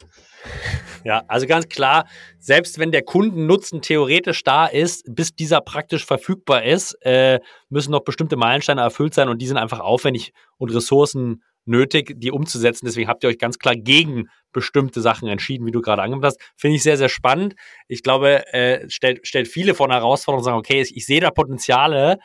Ja, also ganz klar, selbst wenn der Kundennutzen theoretisch da ist, bis dieser praktisch verfügbar ist, äh, müssen noch bestimmte Meilensteine erfüllt sein und die sind einfach aufwendig und Ressourcen nötig, die umzusetzen. Deswegen habt ihr euch ganz klar gegen bestimmte Sachen entschieden, wie du gerade angebracht hast. Finde ich sehr, sehr spannend. Ich glaube, äh, stellt, stellt viele vor eine Herausforderung und sagen, okay, ich, ich sehe da Potenziale,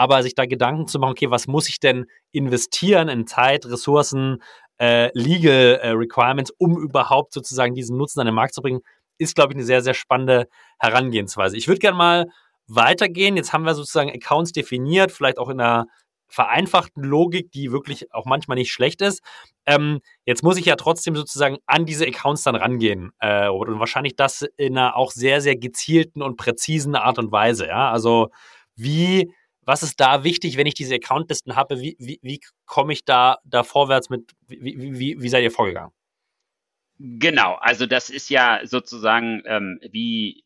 aber sich da Gedanken zu machen, okay, was muss ich denn investieren in Zeit, Ressourcen, äh, Legal äh, Requirements, um überhaupt sozusagen diesen Nutzen an den Markt zu bringen, ist, glaube ich, eine sehr, sehr spannende Herangehensweise. Ich würde gerne mal weitergehen. Jetzt haben wir sozusagen Accounts definiert, vielleicht auch in einer vereinfachten Logik, die wirklich auch manchmal nicht schlecht ist. Ähm, jetzt muss ich ja trotzdem sozusagen an diese Accounts dann rangehen. Äh, und wahrscheinlich das in einer auch sehr, sehr gezielten und präzisen Art und Weise. Ja? Also wie, was ist da wichtig, wenn ich diese Accountlisten habe? Wie, wie, wie komme ich da, da vorwärts mit, wie, wie, wie seid ihr vorgegangen? Genau, also das ist ja sozusagen ähm, wie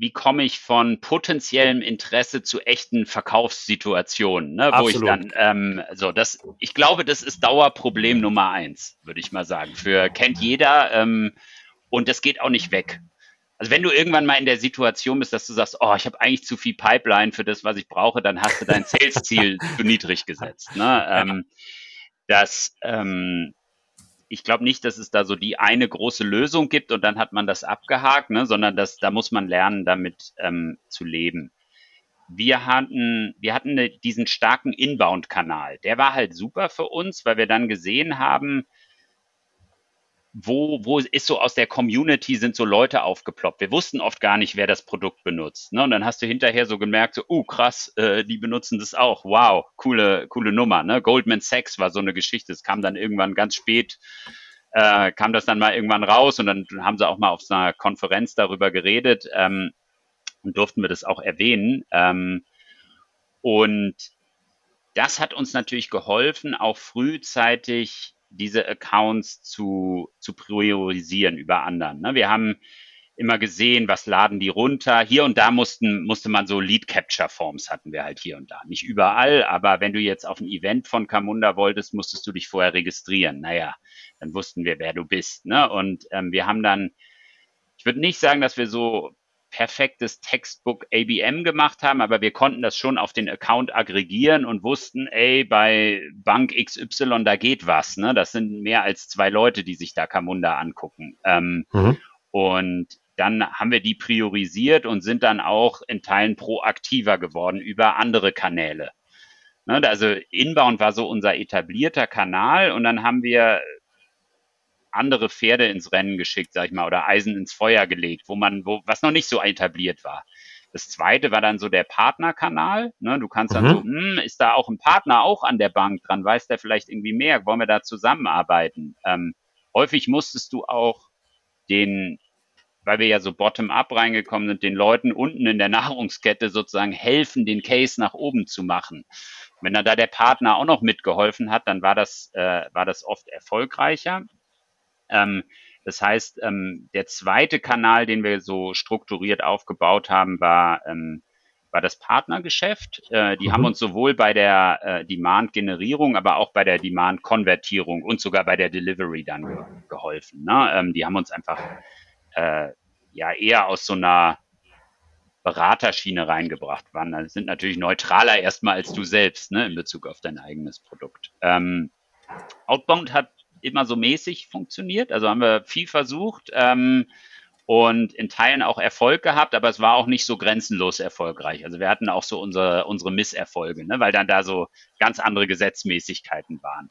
wie komme ich von potenziellem Interesse zu echten Verkaufssituationen, ne, wo ich dann ähm, so das, ich glaube, das ist Dauerproblem Nummer eins, würde ich mal sagen. Für kennt jeder ähm, und das geht auch nicht weg. Also wenn du irgendwann mal in der Situation bist, dass du sagst, oh, ich habe eigentlich zu viel Pipeline für das, was ich brauche, dann hast du dein Sales-Ziel zu niedrig gesetzt. Ne? Ähm, das ähm, ich glaube nicht, dass es da so die eine große Lösung gibt und dann hat man das abgehakt, ne, sondern das, da muss man lernen, damit ähm, zu leben. Wir hatten, wir hatten ne, diesen starken Inbound-Kanal. Der war halt super für uns, weil wir dann gesehen haben, wo, wo ist so aus der Community sind so Leute aufgeploppt. Wir wussten oft gar nicht, wer das Produkt benutzt. Ne? Und dann hast du hinterher so gemerkt, so, uh, krass, äh, die benutzen das auch. Wow, coole, coole Nummer. Ne? Goldman Sachs war so eine Geschichte. Es kam dann irgendwann ganz spät, äh, kam das dann mal irgendwann raus und dann haben sie auch mal auf einer Konferenz darüber geredet ähm, und durften wir das auch erwähnen. Ähm, und das hat uns natürlich geholfen, auch frühzeitig diese Accounts zu, zu priorisieren über anderen. Ne? Wir haben immer gesehen, was laden die runter. Hier und da mussten, musste man so Lead Capture Forms hatten wir halt hier und da. Nicht überall, aber wenn du jetzt auf ein Event von Camunda wolltest, musstest du dich vorher registrieren. Naja, dann wussten wir, wer du bist. Ne? Und ähm, wir haben dann, ich würde nicht sagen, dass wir so perfektes Textbook ABM gemacht haben, aber wir konnten das schon auf den Account aggregieren und wussten, ey, bei Bank XY, da geht was. Ne? Das sind mehr als zwei Leute, die sich da Camunda angucken. Ähm, mhm. Und dann haben wir die priorisiert und sind dann auch in Teilen proaktiver geworden über andere Kanäle. Ne? Also Inbound war so unser etablierter Kanal und dann haben wir andere Pferde ins Rennen geschickt, sag ich mal, oder Eisen ins Feuer gelegt, wo man, wo, was noch nicht so etabliert war. Das zweite war dann so der Partnerkanal. Ne? Du kannst dann mhm. so, hm, ist da auch ein Partner auch an der Bank dran? Weiß der vielleicht irgendwie mehr? Wollen wir da zusammenarbeiten? Ähm, häufig musstest du auch den, weil wir ja so bottom-up reingekommen sind, den Leuten unten in der Nahrungskette sozusagen helfen, den Case nach oben zu machen. Wenn dann da der Partner auch noch mitgeholfen hat, dann war das, äh, war das oft erfolgreicher. Ähm, das heißt, ähm, der zweite Kanal, den wir so strukturiert aufgebaut haben, war, ähm, war das Partnergeschäft. Äh, die mhm. haben uns sowohl bei der äh, Demand-Generierung, aber auch bei der Demand-Konvertierung und sogar bei der Delivery dann ge geholfen. Ne? Ähm, die haben uns einfach äh, ja eher aus so einer Beraterschiene reingebracht. Waren, sind natürlich neutraler erstmal als du selbst ne, in Bezug auf dein eigenes Produkt. Ähm, Outbound hat immer so mäßig funktioniert. Also haben wir viel versucht ähm, und in Teilen auch Erfolg gehabt, aber es war auch nicht so grenzenlos erfolgreich. Also wir hatten auch so unsere, unsere Misserfolge, ne, weil dann da so ganz andere Gesetzmäßigkeiten waren.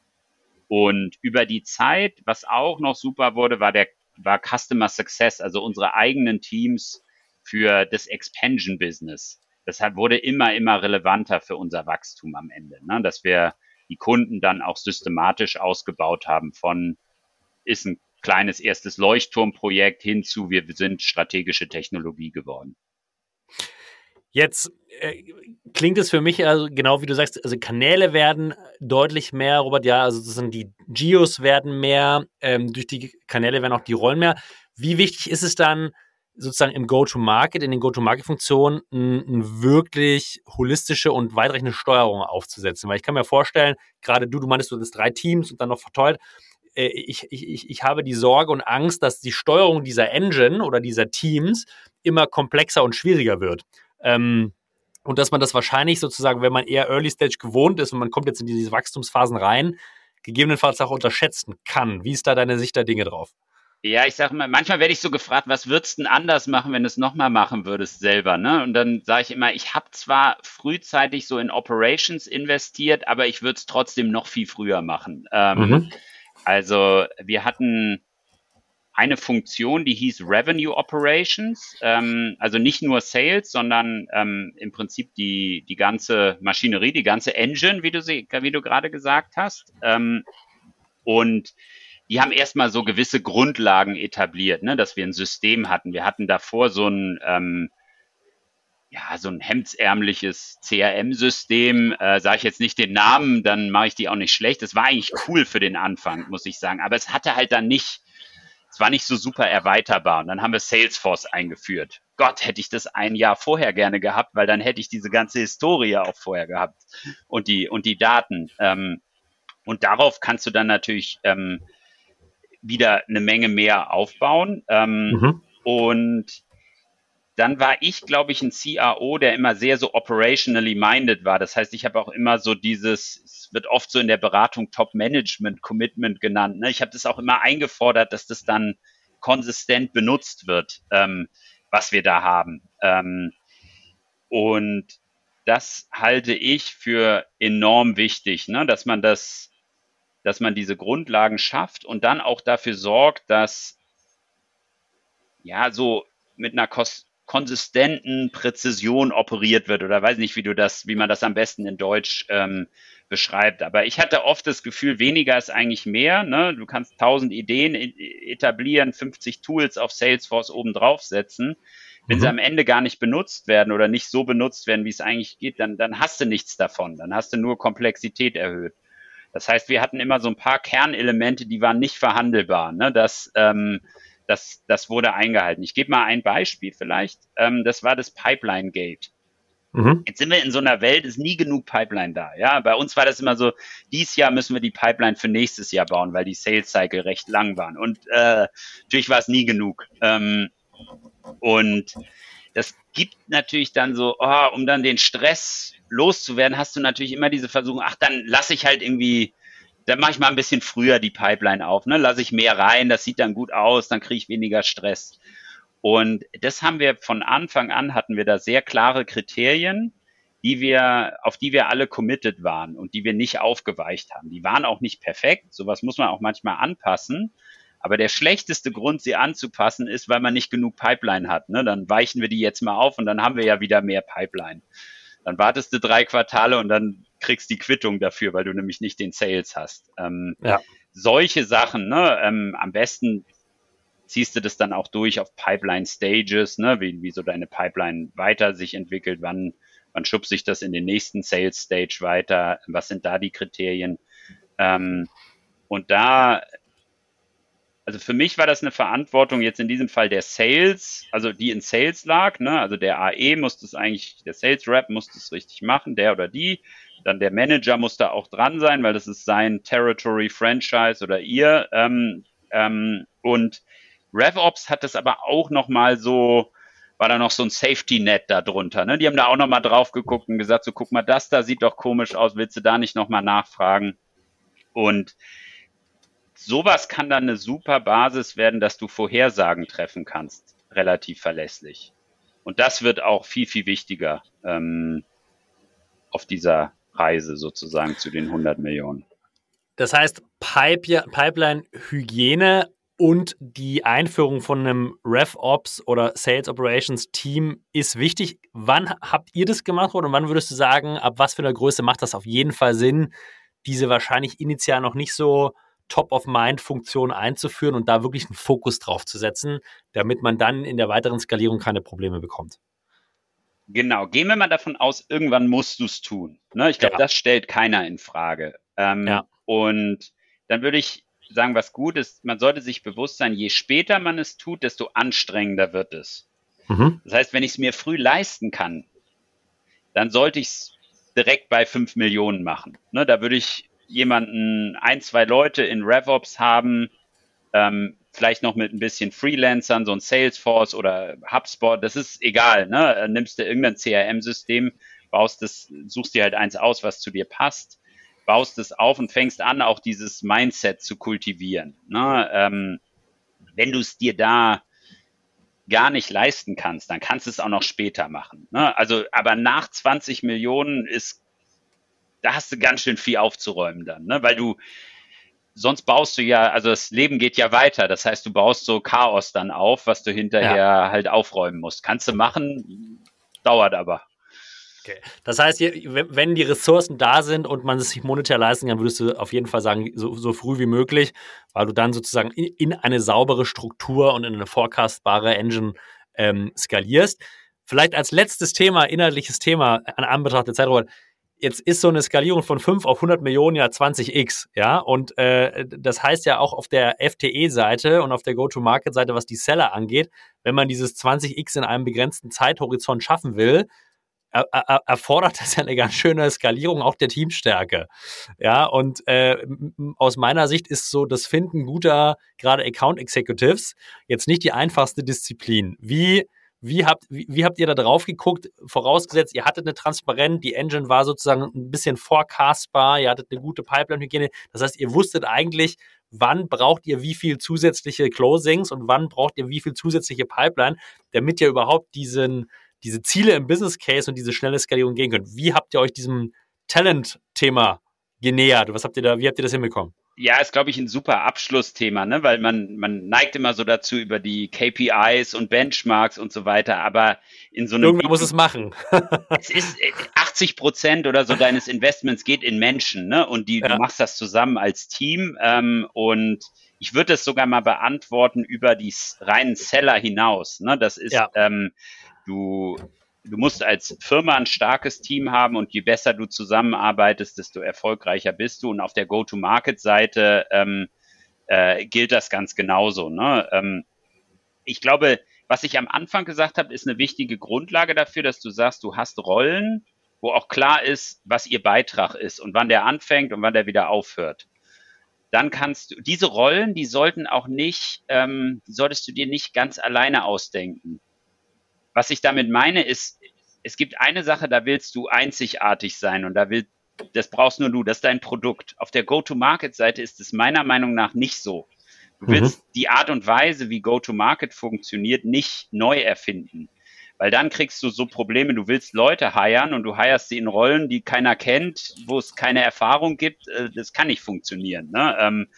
Und über die Zeit, was auch noch super wurde, war der war Customer Success, also unsere eigenen Teams für das Expansion Business. Das wurde immer, immer relevanter für unser Wachstum am Ende, ne? dass wir die Kunden dann auch systematisch ausgebaut haben von ist ein kleines erstes Leuchtturmprojekt hin zu wir sind strategische Technologie geworden. Jetzt äh, klingt es für mich also genau wie du sagst, also Kanäle werden deutlich mehr, Robert, ja, also sozusagen die Geos werden mehr, ähm, durch die Kanäle werden auch die Rollen mehr. Wie wichtig ist es dann, sozusagen im Go-to-Market, in den Go-to-Market-Funktionen eine wirklich holistische und weitreichende Steuerung aufzusetzen. Weil ich kann mir vorstellen, gerade du, du meinst, du hast drei Teams und dann noch verteilt. Äh, ich, ich, ich habe die Sorge und Angst, dass die Steuerung dieser Engine oder dieser Teams immer komplexer und schwieriger wird. Ähm, und dass man das wahrscheinlich sozusagen, wenn man eher Early Stage gewohnt ist und man kommt jetzt in diese Wachstumsphasen rein, gegebenenfalls auch unterschätzen kann. Wie ist da deine Sicht der Dinge drauf? Ja, ich sage mal, manchmal werde ich so gefragt, was würdest du denn anders machen, wenn du es nochmal machen würdest selber, ne? Und dann sage ich immer, ich habe zwar frühzeitig so in Operations investiert, aber ich würde es trotzdem noch viel früher machen. Ähm, mhm. Also wir hatten eine Funktion, die hieß Revenue Operations, ähm, also nicht nur Sales, sondern ähm, im Prinzip die, die ganze Maschinerie, die ganze Engine, wie du, sie, wie du gerade gesagt hast. Ähm, und die haben erstmal so gewisse Grundlagen etabliert, ne, dass wir ein System hatten. Wir hatten davor so ein, ähm, ja, so ein hemdsärmliches CRM-System. Äh, Sage ich jetzt nicht den Namen, dann mache ich die auch nicht schlecht. Das war eigentlich cool für den Anfang, muss ich sagen. Aber es hatte halt dann nicht, es war nicht so super erweiterbar. Und dann haben wir Salesforce eingeführt. Gott, hätte ich das ein Jahr vorher gerne gehabt, weil dann hätte ich diese ganze Historie auch vorher gehabt und die, und die Daten. Ähm, und darauf kannst du dann natürlich ähm, wieder eine Menge mehr aufbauen. Ähm, mhm. Und dann war ich, glaube ich, ein CAO, der immer sehr so operationally minded war. Das heißt, ich habe auch immer so dieses, es wird oft so in der Beratung Top-Management-Commitment genannt. Ne? Ich habe das auch immer eingefordert, dass das dann konsistent benutzt wird, ähm, was wir da haben. Ähm, und das halte ich für enorm wichtig, ne? dass man das dass man diese Grundlagen schafft und dann auch dafür sorgt, dass ja so mit einer konsistenten Präzision operiert wird oder weiß nicht, wie du das, wie man das am besten in Deutsch ähm, beschreibt. Aber ich hatte oft das Gefühl, weniger ist eigentlich mehr. Ne? Du kannst tausend Ideen etablieren, 50 Tools auf Salesforce oben draufsetzen. Wenn mhm. sie am Ende gar nicht benutzt werden oder nicht so benutzt werden, wie es eigentlich geht, dann, dann hast du nichts davon. Dann hast du nur Komplexität erhöht. Das heißt, wir hatten immer so ein paar Kernelemente, die waren nicht verhandelbar. Ne? Das, ähm, das, das wurde eingehalten. Ich gebe mal ein Beispiel vielleicht. Ähm, das war das Pipeline Gate. Mhm. Jetzt sind wir in so einer Welt, ist nie genug Pipeline da. Ja, bei uns war das immer so, dieses Jahr müssen wir die Pipeline für nächstes Jahr bauen, weil die Sales Cycle recht lang waren. Und äh, natürlich war es nie genug. Ähm, und das gibt natürlich dann so, oh, um dann den Stress loszuwerden, hast du natürlich immer diese Versuchung, ach, dann lasse ich halt irgendwie, dann mache ich mal ein bisschen früher die Pipeline auf, ne? Lasse ich mehr rein, das sieht dann gut aus, dann kriege ich weniger Stress. Und das haben wir von Anfang an hatten wir da sehr klare Kriterien, die wir, auf die wir alle committed waren und die wir nicht aufgeweicht haben. Die waren auch nicht perfekt. Sowas muss man auch manchmal anpassen. Aber der schlechteste Grund, sie anzupassen, ist, weil man nicht genug Pipeline hat. Ne? Dann weichen wir die jetzt mal auf und dann haben wir ja wieder mehr Pipeline. Dann wartest du drei Quartale und dann kriegst die Quittung dafür, weil du nämlich nicht den Sales hast. Ähm, ja. Solche Sachen, ne? Ähm, am besten ziehst du das dann auch durch auf Pipeline Stages, ne? wie, wie so deine Pipeline weiter sich entwickelt, wann, wann schubst sich das in den nächsten Sales Stage weiter, was sind da die Kriterien? Ähm, und da also für mich war das eine Verantwortung jetzt in diesem Fall der Sales, also die in Sales lag, ne? Also der AE musste es eigentlich, der Sales Rep musste es richtig machen, der oder die. Dann der Manager musste auch dran sein, weil das ist sein Territory Franchise oder ihr. Ähm, ähm, und RevOps hat das aber auch nochmal so, war da noch so ein Safety Net da drunter. Ne? Die haben da auch nochmal drauf geguckt und gesagt, so guck mal, das da sieht doch komisch aus, willst du da nicht nochmal nachfragen? Und sowas kann dann eine super Basis werden, dass du Vorhersagen treffen kannst, relativ verlässlich. Und das wird auch viel, viel wichtiger ähm, auf dieser Reise sozusagen zu den 100 Millionen. Das heißt, Pipe, Pipeline-Hygiene und die Einführung von einem RevOps oder Sales Operations Team ist wichtig. Wann habt ihr das gemacht und wann würdest du sagen, ab was für einer Größe macht das auf jeden Fall Sinn, diese wahrscheinlich initial noch nicht so Top-of-Mind-Funktion einzuführen und da wirklich einen Fokus drauf zu setzen, damit man dann in der weiteren Skalierung keine Probleme bekommt. Genau, gehen wir mal davon aus, irgendwann musst du es tun. Ne? Ich glaube, ja. das stellt keiner in Frage. Ähm, ja. Und dann würde ich sagen, was gut ist, man sollte sich bewusst sein, je später man es tut, desto anstrengender wird es. Mhm. Das heißt, wenn ich es mir früh leisten kann, dann sollte ich es direkt bei 5 Millionen machen. Ne? Da würde ich jemanden, ein, zwei Leute in RevOps haben, ähm, vielleicht noch mit ein bisschen Freelancern, so ein Salesforce oder HubSpot, das ist egal, ne? Nimmst du irgendein CRM-System, baust das, suchst dir halt eins aus, was zu dir passt, baust es auf und fängst an, auch dieses Mindset zu kultivieren. Ne? Ähm, wenn du es dir da gar nicht leisten kannst, dann kannst du es auch noch später machen. Ne? Also, aber nach 20 Millionen ist, da hast du ganz schön viel aufzuräumen dann, ne? weil du, sonst baust du ja, also das Leben geht ja weiter. Das heißt, du baust so Chaos dann auf, was du hinterher ja. halt aufräumen musst. Kannst du machen, dauert aber. Okay. Das heißt, wenn die Ressourcen da sind und man es sich monetär leisten kann, würdest du auf jeden Fall sagen, so, so früh wie möglich, weil du dann sozusagen in, in, eine saubere Struktur und in eine forecastbare Engine ähm, skalierst. Vielleicht als letztes Thema, inhaltliches Thema an Anbetracht der Zeit, Robert, jetzt ist so eine Skalierung von 5 auf 100 Millionen ja 20x, ja, und äh, das heißt ja auch auf der FTE-Seite und auf der Go-to-Market-Seite, was die Seller angeht, wenn man dieses 20x in einem begrenzten Zeithorizont schaffen will, er, er, erfordert das ja eine ganz schöne Skalierung auch der Teamstärke. Ja, und äh, aus meiner Sicht ist so das Finden guter, gerade Account Executives, jetzt nicht die einfachste Disziplin. Wie wie habt, wie, wie, habt ihr da drauf geguckt? Vorausgesetzt, ihr hattet eine Transparenz, die Engine war sozusagen ein bisschen forecastbar, ihr hattet eine gute Pipeline-Hygiene. Das heißt, ihr wusstet eigentlich, wann braucht ihr wie viel zusätzliche Closings und wann braucht ihr wie viel zusätzliche Pipeline, damit ihr überhaupt diesen, diese Ziele im Business Case und diese schnelle Skalierung gehen könnt. Wie habt ihr euch diesem Talent-Thema genähert? Was habt ihr da, wie habt ihr das hinbekommen? Ja, ist, glaube ich, ein super Abschlussthema, ne? weil man, man neigt immer so dazu über die KPIs und Benchmarks und so weiter, aber in so einem. Irgendwer muss es machen. es ist 80 äh, Prozent oder so deines Investments geht in Menschen, ne? Und die, ja. du machst das zusammen als Team. Ähm, und ich würde es sogar mal beantworten über die reinen Seller hinaus. Ne? Das ist, ja. ähm, du, du musst als Firma ein starkes Team haben und je besser du zusammenarbeitest, desto erfolgreicher bist du. Und auf der Go-to-Market-Seite ähm, äh, gilt das ganz genauso. Ne? Ähm, ich glaube, was ich am Anfang gesagt habe, ist eine wichtige Grundlage dafür, dass du sagst, du hast Rollen, wo auch klar ist, was ihr Beitrag ist und wann der anfängt und wann der wieder aufhört. Dann kannst du diese Rollen, die sollten auch nicht, ähm, solltest du dir nicht ganz alleine ausdenken was ich damit meine, ist, es gibt eine Sache, da willst du einzigartig sein und da will, das brauchst nur du, das ist dein Produkt. Auf der Go-to-Market-Seite ist es meiner Meinung nach nicht so. Du willst mhm. die Art und Weise, wie Go-to-Market funktioniert, nicht neu erfinden. Weil dann kriegst du so Probleme, du willst Leute heiern und du heierst sie in Rollen, die keiner kennt, wo es keine Erfahrung gibt, äh, das kann nicht funktionieren. Ne? Ähm,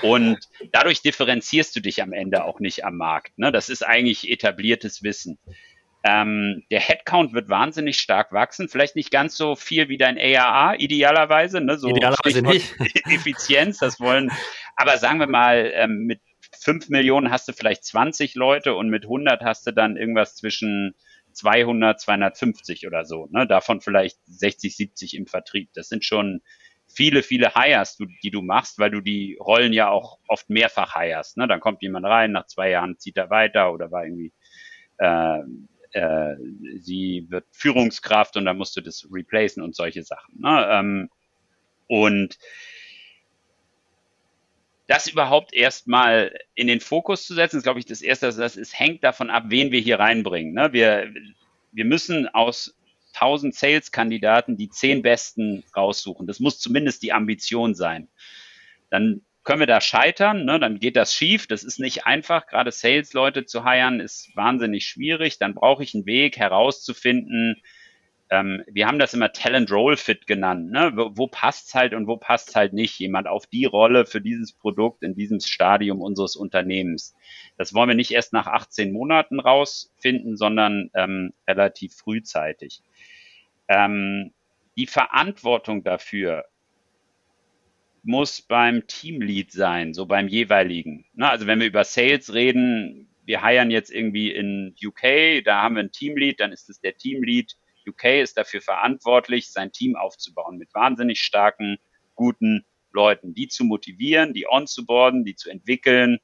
und dadurch differenzierst du dich am Ende auch nicht am Markt. Ne? Das ist eigentlich etabliertes Wissen. Ähm, der Headcount wird wahnsinnig stark wachsen, vielleicht nicht ganz so viel wie dein ARA, idealerweise, ne? so idealerweise nicht. Effizienz, das wollen, aber sagen wir mal, ähm, mit 5 Millionen hast du vielleicht 20 Leute und mit 100 hast du dann irgendwas zwischen 200, 250 oder so, ne? davon vielleicht 60, 70 im Vertrieb. Das sind schon viele, viele Hires, die du machst, weil du die Rollen ja auch oft mehrfach hirest. Ne? Dann kommt jemand rein, nach zwei Jahren zieht er weiter oder war irgendwie äh, äh, sie wird Führungskraft und dann musst du das replacen und solche Sachen. Ne? Ähm, und das überhaupt erstmal in den Fokus zu setzen, ist, glaube ich, das Erste, das ist, hängt davon ab, wen wir hier reinbringen. Ne? Wir, wir müssen aus 1000 Sales-Kandidaten die zehn besten raussuchen. Das muss zumindest die Ambition sein. Dann können wir da scheitern, ne? dann geht das schief. Das ist nicht einfach. Gerade Sales-Leute zu heiren ist wahnsinnig schwierig. Dann brauche ich einen Weg herauszufinden. Ähm, wir haben das immer Talent Role Fit genannt. Ne? Wo, wo passt's halt und wo passt's halt nicht? Jemand auf die Rolle für dieses Produkt in diesem Stadium unseres Unternehmens. Das wollen wir nicht erst nach 18 Monaten rausfinden, sondern ähm, relativ frühzeitig. Ähm, die Verantwortung dafür, muss beim Teamlead sein, so beim jeweiligen. Na, also wenn wir über Sales reden, wir heiern jetzt irgendwie in UK, da haben wir ein Teamlead, dann ist es der Teamlead. UK ist dafür verantwortlich, sein Team aufzubauen mit wahnsinnig starken, guten Leuten, die zu motivieren, die onzuboarden, die zu entwickeln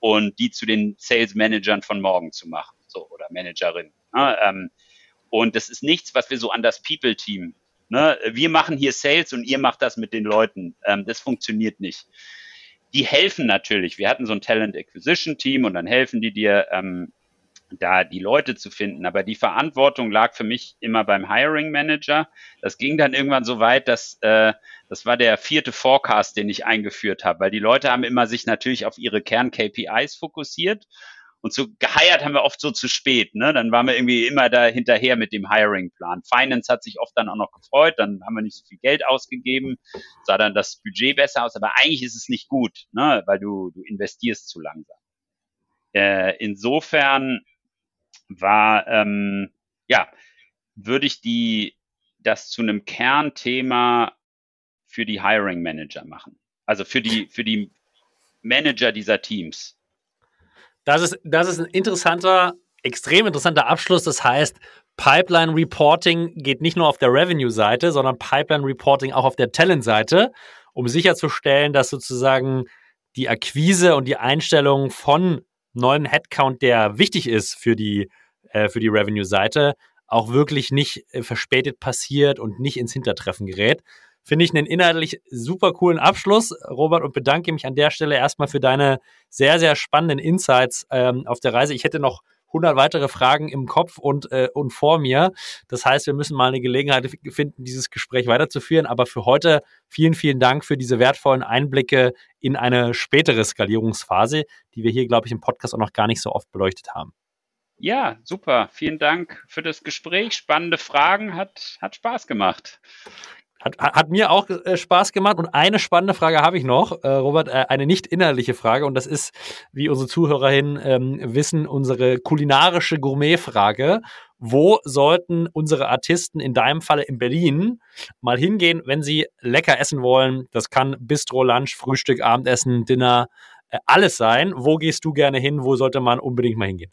und die zu den Sales Managern von morgen zu machen, so oder Managerin. Na, ähm, und das ist nichts, was wir so an das People-Team Ne? Wir machen hier Sales und ihr macht das mit den Leuten. Ähm, das funktioniert nicht. Die helfen natürlich. Wir hatten so ein Talent Acquisition Team und dann helfen die dir, ähm, da die Leute zu finden. Aber die Verantwortung lag für mich immer beim Hiring Manager. Das ging dann irgendwann so weit, dass äh, das war der vierte Forecast, den ich eingeführt habe, weil die Leute haben immer sich natürlich auf ihre Kern-KPIs fokussiert und so geheiert haben wir oft so zu spät. Ne? Dann waren wir irgendwie immer da hinterher mit dem Hiring-Plan. Finance hat sich oft dann auch noch gefreut, dann haben wir nicht so viel Geld ausgegeben, sah dann das Budget besser aus, aber eigentlich ist es nicht gut, ne? weil du, du investierst zu langsam. Äh, insofern war, ähm, ja, würde ich die, das zu einem Kernthema für die Hiring Manager machen. Also für die, für die Manager dieser Teams. Das ist, das ist ein interessanter, extrem interessanter Abschluss. Das heißt, Pipeline Reporting geht nicht nur auf der Revenue-Seite, sondern Pipeline Reporting auch auf der Talent-Seite, um sicherzustellen, dass sozusagen die Akquise und die Einstellung von neuen Headcount, der wichtig ist für die, äh, für die Revenue-Seite, auch wirklich nicht äh, verspätet passiert und nicht ins Hintertreffen gerät. Finde ich einen inhaltlich super coolen Abschluss, Robert, und bedanke mich an der Stelle erstmal für deine sehr, sehr spannenden Insights ähm, auf der Reise. Ich hätte noch 100 weitere Fragen im Kopf und, äh, und vor mir. Das heißt, wir müssen mal eine Gelegenheit finden, dieses Gespräch weiterzuführen. Aber für heute vielen, vielen Dank für diese wertvollen Einblicke in eine spätere Skalierungsphase, die wir hier, glaube ich, im Podcast auch noch gar nicht so oft beleuchtet haben. Ja, super. Vielen Dank für das Gespräch. Spannende Fragen. Hat, hat Spaß gemacht. Hat, hat mir auch äh, Spaß gemacht. Und eine spannende Frage habe ich noch, äh, Robert, äh, eine nicht innerliche Frage. Und das ist, wie unsere ZuhörerInnen ähm, wissen, unsere kulinarische Gourmet-Frage. Wo sollten unsere Artisten in deinem Falle in Berlin mal hingehen, wenn sie lecker essen wollen? Das kann Bistro, Lunch, Frühstück, Abendessen, Dinner, äh, alles sein. Wo gehst du gerne hin? Wo sollte man unbedingt mal hingehen?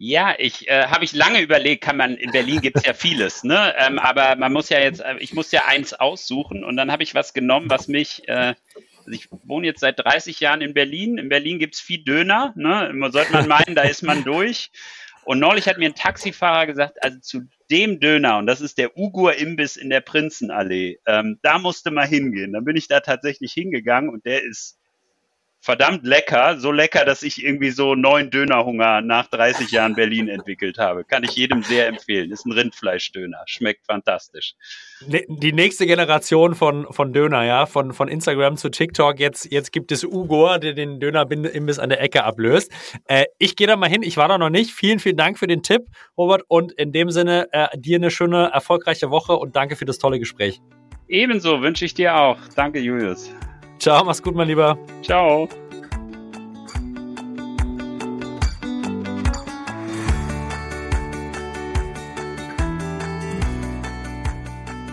Ja, ich äh, habe ich lange überlegt, kann man in Berlin gibt's ja vieles, ne? Ähm, aber man muss ja jetzt, äh, ich muss ja eins aussuchen und dann habe ich was genommen, was mich, äh, also ich wohne jetzt seit 30 Jahren in Berlin. In Berlin gibt's viel Döner, ne? Man sollte man meinen, da ist man durch. Und neulich hat mir ein Taxifahrer gesagt, also zu dem Döner, und das ist der Ugur-Imbiss in der Prinzenallee, ähm, da musste man hingehen. Dann bin ich da tatsächlich hingegangen und der ist verdammt lecker, so lecker, dass ich irgendwie so neuen Dönerhunger nach 30 Jahren Berlin entwickelt habe. Kann ich jedem sehr empfehlen. Ist ein Rindfleischdöner, schmeckt fantastisch. Die nächste Generation von, von Döner, ja, von, von Instagram zu TikTok. Jetzt, jetzt gibt es Ugo, der den Dönerimbiss an der Ecke ablöst. Äh, ich gehe da mal hin, ich war da noch nicht. Vielen, vielen Dank für den Tipp, Robert. Und in dem Sinne, äh, dir eine schöne, erfolgreiche Woche und danke für das tolle Gespräch. Ebenso wünsche ich dir auch. Danke, Julius. Ciao, mach's gut, mein Lieber. Ciao.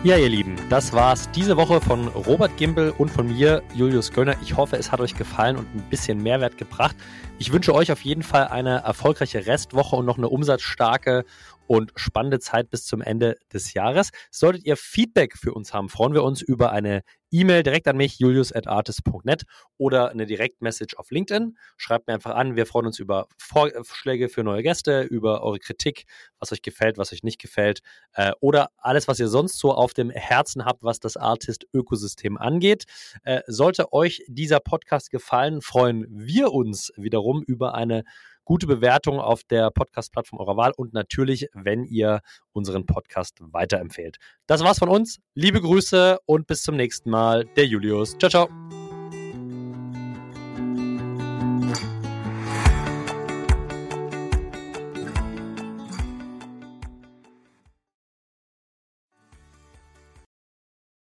Ja, ihr Lieben, das war's diese Woche von Robert Gimbel und von mir, Julius Göllner. Ich hoffe, es hat euch gefallen und ein bisschen Mehrwert gebracht. Ich wünsche euch auf jeden Fall eine erfolgreiche Restwoche und noch eine umsatzstarke und spannende Zeit bis zum Ende des Jahres. Solltet ihr Feedback für uns haben, freuen wir uns über eine E-Mail direkt an mich, julius.artist.net oder eine Direktmessage auf LinkedIn. Schreibt mir einfach an. Wir freuen uns über Vorschläge für neue Gäste, über eure Kritik, was euch gefällt, was euch nicht gefällt äh, oder alles, was ihr sonst so auf dem Herzen habt, was das Artist-Ökosystem angeht. Äh, sollte euch dieser Podcast gefallen, freuen wir uns wiederum über eine gute Bewertung auf der Podcast-Plattform eurer Wahl und natürlich, wenn ihr unseren Podcast weiterempfehlt. Das war's von uns. Liebe Grüße und bis zum nächsten Mal. Der Julius. Ciao, ciao.